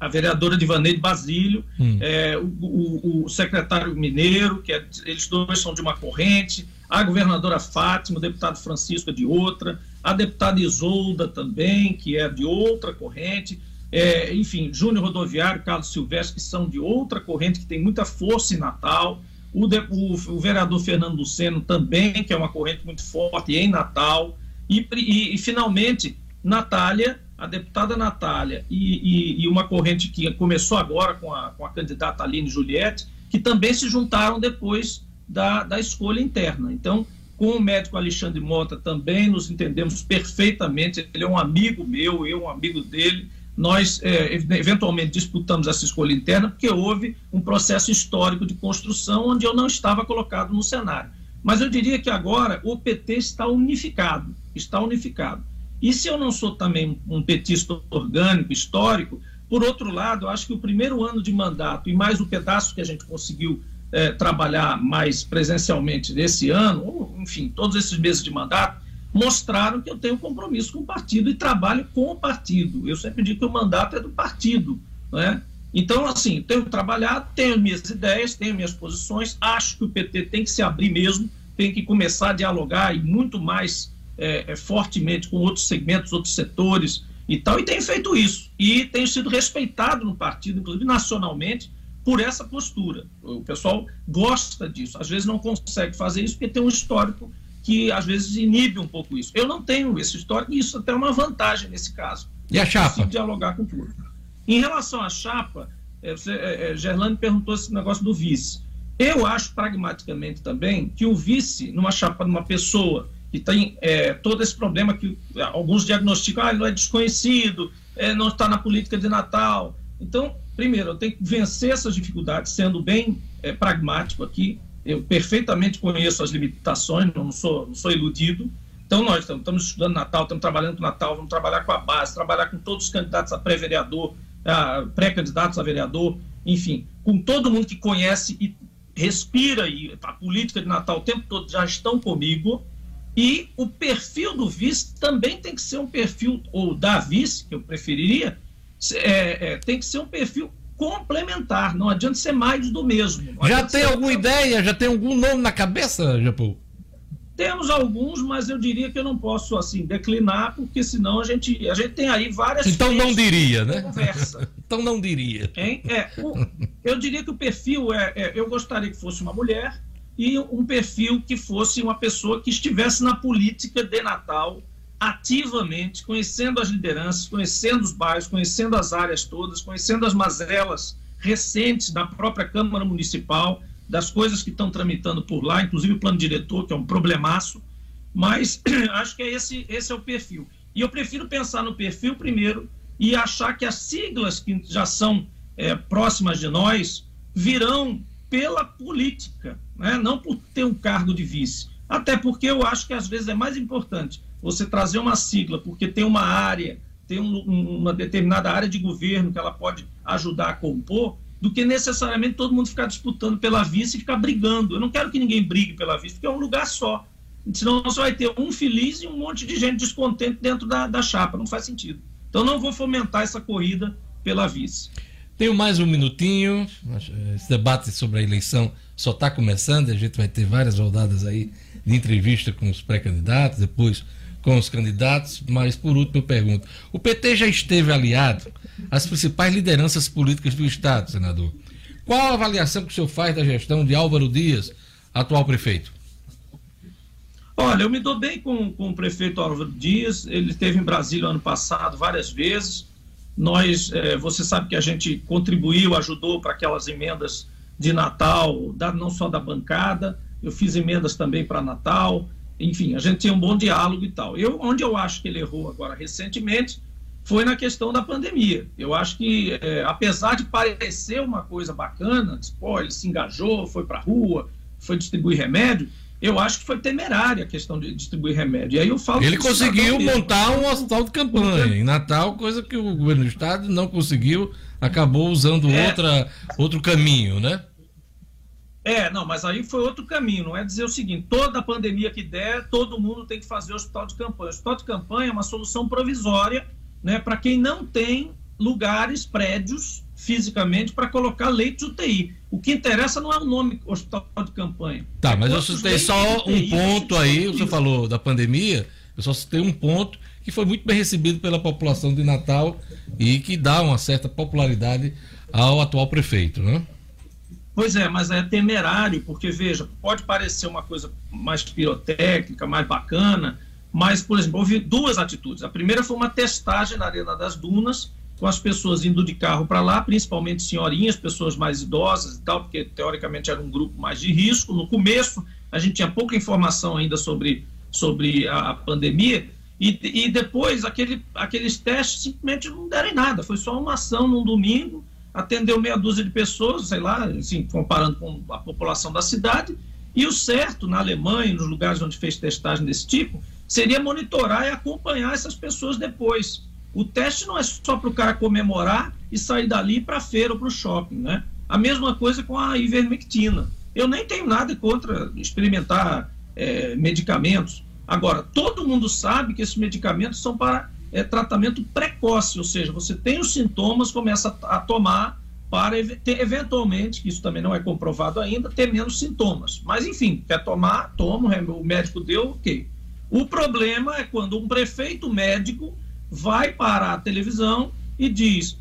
A vereadora Divaneide Basílio, Hum. é, o, o- o secretário Mineiro, que é- eles dois são de uma corrente, a governadora Fátima, o deputado Francisco é de outra, a deputada Isolda também, que é de outra corrente, é, enfim, Júnior Rodoviário, Carlos Silvestre, que são de outra corrente, que tem muita força em Natal, o, de- o- vereador Fernando Luceno também, que é uma corrente muito forte em Natal, e, e- e, finalmente, Natália, a deputada Natália, e, e- e uma corrente que começou agora com a, com a candidata Aline Juliette, que também se juntaram depois da, da escolha interna. Então, com o médico Alexandre Mota também nos entendemos perfeitamente. Ele é um amigo meu, eu um amigo dele. Nós, eh, eventualmente, disputamos essa escolha interna porque houve um processo histórico de construção onde eu não estava colocado no cenário. Mas eu diria que agora o PT está unificado, está unificado. E se eu não sou também um petista orgânico, histórico, por outro lado, eu acho que o primeiro ano de mandato e mais o pedaço que a gente conseguiu eh, trabalhar mais presencialmente nesse ano, ou, enfim, todos esses meses de mandato, mostraram que eu tenho compromisso com o partido e trabalho com o partido. Eu sempre digo que o mandato é do partido, né? Então, assim, tenho trabalhado, tenho minhas ideias, tenho minhas posições, acho que o PT tem que se abrir mesmo, tem que começar a dialogar e muito mais eh, eh, fortemente com outros segmentos, outros setores e tal, e tem feito isso. E tenho sido respeitado no partido, inclusive nacionalmente, por essa postura. O pessoal gosta disso. Às vezes não consegue fazer isso porque tem um histórico que às vezes inibe um pouco isso. Eu não tenho esse histórico e isso até é uma vantagem nesse caso. E a chapa? dialogar com tudo. Em relação à chapa, você, eh, eh, Gerlane perguntou esse negócio do vice. Eu acho pragmaticamente também que o vice, numa chapa de uma pessoa que tem eh, todo esse problema que alguns diagnosticam, ah, não é desconhecido, eh, não está na política de Natal. Então, primeiro, eu tenho que vencer essas dificuldades, sendo bem eh, pragmático aqui. Eu perfeitamente conheço as limitações, não sou, não sou iludido. Então, nós estamos, estamos estudando Natal, estamos trabalhando com Natal, vamos trabalhar com a base, trabalhar com todos os candidatos a pré-vereador, pré-candidatos a vereador, enfim, com todo mundo que conhece e respira e a política de Natal o tempo todo já estão comigo. E o perfil do vice também tem que ser um perfil, ou da vice, que eu preferiria, é, é, tem que ser um perfil complementar. Não adianta ser mais do mesmo. Já tem alguma ideia? Já tem algum nome na cabeça, Japão? Temos alguns, mas eu diria que eu não posso assim declinar, porque senão a gente, a gente tem aí várias. Então não diria, né? Conversa. Então não diria. Hein? É, o- eu diria que o perfil é, é- Eu gostaria que fosse uma mulher e um perfil que fosse uma pessoa que estivesse na política de Natal ativamente, conhecendo as lideranças, conhecendo os bairros, conhecendo as áreas todas, conhecendo as mazelas recentes da própria Câmara Municipal, das coisas que estão tramitando por lá, inclusive o plano diretor, que é um problemaço. Mas acho que é esse, esse é o perfil. E eu prefiro pensar no perfil primeiro e achar que as siglas que já são é, próximas de nós virão pela política, né? não por ter um cargo de vice. Até porque eu acho que às vezes é mais importante você trazer uma sigla, porque tem uma área, tem um- um- uma determinada área de governo que ela pode ajudar a compor, do que necessariamente todo mundo ficar disputando pela vice e ficar brigando. Eu não quero que ninguém brigue pela vice, porque é um lugar só. Senão você vai ter um feliz e um monte de gente descontente dentro da, da chapa. Não faz sentido. Então não vou fomentar essa corrida pela vice. Tenho mais um minutinho. Esse debate sobre a eleição só está começando. A gente vai ter várias rodadas aí de entrevista com os pré-candidatos, depois com os candidatos. Mas por último eu pergunto: o PT já esteve aliado às principais lideranças políticas do Estado, senador. Qual a avaliação que o senhor faz da gestão de Álvaro Dias, atual prefeito? Olha, eu me dou bem com, com o prefeito Álvaro Dias. Ele esteve em Brasília ano passado várias vezes. Nós, eh, você sabe que a gente contribuiu, ajudou para aquelas emendas de Natal, da, não só da bancada, eu fiz emendas também para Natal, enfim, a gente tinha um bom diálogo e tal. Eu, onde eu acho que ele errou agora recentemente foi na questão da pandemia. Eu acho que, é, apesar de parecer uma coisa bacana, pô, ele se engajou, foi para a rua, foi distribuir remédio, eu acho que foi temerária a questão de distribuir remédio. E aí eu falo Ele conseguiu montar um hospital de campanha em Natal, coisa que o governo do estado não conseguiu, acabou usando é. outra, outro caminho, né? É, não, mas aí foi outro caminho. Não é dizer o seguinte: toda pandemia que der, todo mundo tem que fazer hospital de campanha. O hospital de campanha é uma solução provisória né, para quem não tem lugares, prédios, fisicamente, para colocar leitos de UTI. O que interessa não é o nome hospital de campanha. Tá, mas eu citei só um ponto aí, você falou da pandemia, eu só citei um ponto que foi muito bem recebido pela população de Natal e que dá uma certa popularidade ao atual prefeito, né? Pois é, mas é temerário, porque veja, pode parecer uma coisa mais pirotécnica, mais bacana, mas, por exemplo, houve duas atitudes. A primeira foi uma testagem na Arena das Dunas, com as pessoas indo de carro para lá, principalmente senhorinhas, pessoas mais idosas e tal, porque teoricamente era um grupo mais de risco. No começo, a gente tinha pouca informação ainda sobre, sobre a, pandemia, e, e depois aquele, aqueles testes simplesmente não deram em nada. Foi só uma ação num domingo, atendeu meia dúzia de pessoas, sei lá, assim, comparando com a população da cidade, e o certo na Alemanha, nos lugares onde fez testagem desse tipo, seria monitorar e acompanhar essas pessoas depois. O teste não é só para o cara comemorar e sair dali para a feira ou para o shopping, né? A mesma coisa com a ivermectina. Eu nem tenho nada contra experimentar é, medicamentos. Agora, todo mundo sabe que esses medicamentos são para é tratamento precoce, ou seja, você tem os sintomas, começa a tomar para ter, eventualmente, que isso também não é comprovado ainda, ter menos sintomas. Mas, enfim, quer tomar, toma, o médico deu, ok. O problema é quando um prefeito médico vai para a televisão e diz: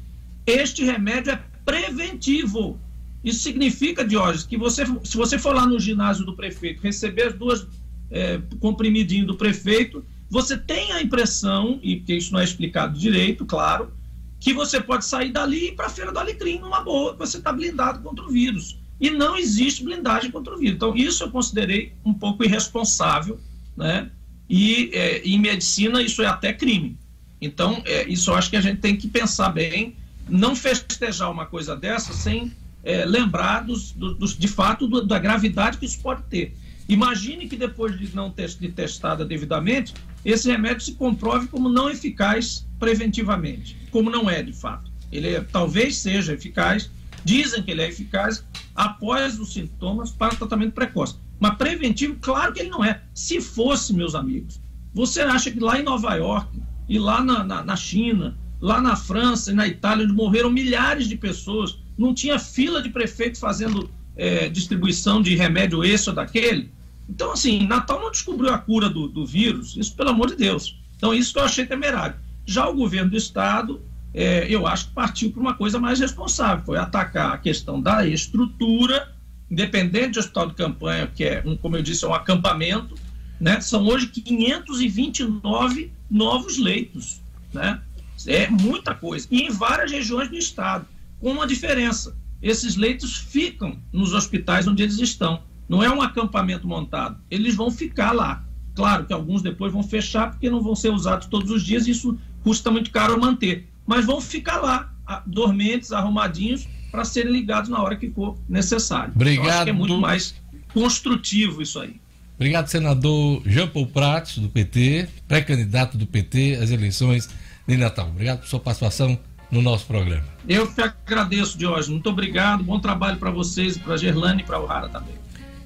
este remédio é preventivo. Isso significa, Diógenes, que você, se você for lá no ginásio do prefeito receber as duas é, do prefeito, você tem a impressão, e isso não é explicado direito, claro, que você pode sair dali e ir para a Feira do Alecrim numa boa, que você está blindado contra o vírus. E não existe blindagem contra o vírus. Então, isso eu considerei um pouco irresponsável, né? E é, em medicina isso é até crime. Então, é, isso eu acho que a gente tem que pensar bem, não festejar uma coisa dessa sem é, lembrar dos, dos, de fato do, da gravidade que isso pode ter. Imagine que depois de não ter de testada devidamente, esse remédio se comprove como não eficaz preventivamente, como não é de fato. Ele é, talvez seja eficaz, dizem que ele é eficaz após os sintomas para tratamento precoce. Mas preventivo, claro que ele não é. Se fosse, meus amigos, você acha que lá em Nova York e lá na, na, na China, lá na França e na Itália, onde morreram milhares de pessoas, não tinha fila de prefeitos fazendo é, distribuição de remédio esse ou daquele? Então, assim, Natal não descobriu a cura do, do vírus, isso pelo amor de Deus. Então, isso que eu achei temerário. Já o governo do Estado, é, eu acho que partiu para uma coisa mais responsável, foi atacar a questão da estrutura, independente de hospital de campanha, que é, um, como eu disse, é um acampamento, né? são hoje 529 novos leitos. Né? É muita coisa. E em várias regiões do Estado, com uma diferença. Esses leitos ficam nos hospitais onde eles estão. Não é um acampamento montado. Eles vão ficar lá. Claro que alguns depois vão fechar porque não vão ser usados todos os dias e isso custa muito caro a manter. Mas vão ficar lá, dormentes, arrumadinhos, para serem ligados na hora que for necessário. Obrigado. Então, acho que é muito mais construtivo isso aí. Obrigado, senador Jean Paul Prats, do PT, pré-candidato do PT às eleições de Natal. Obrigado por sua participação no nosso programa. Eu que agradeço, Jorge. Muito obrigado. Bom trabalho para vocês, para a Gerlane e para o Rara também.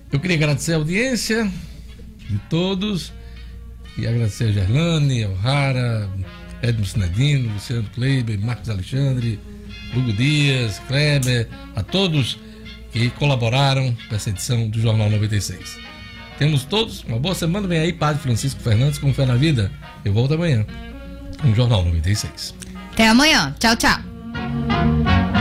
Eu queria agradecer a audiência de todos e agradecer a Gerlane, ao Rara, Edmo Sinedino, Luciano Kleiber, Marcos Alexandre, Hugo Dias, Kleber, a todos que colaboraram com essa edição do Jornal 96. Temos todos uma boa semana. Vem aí, Padre Francisco Fernandes, com fé na vida. Eu volto amanhã com o Jornal 96. Até amanhã. Tchau, tchau.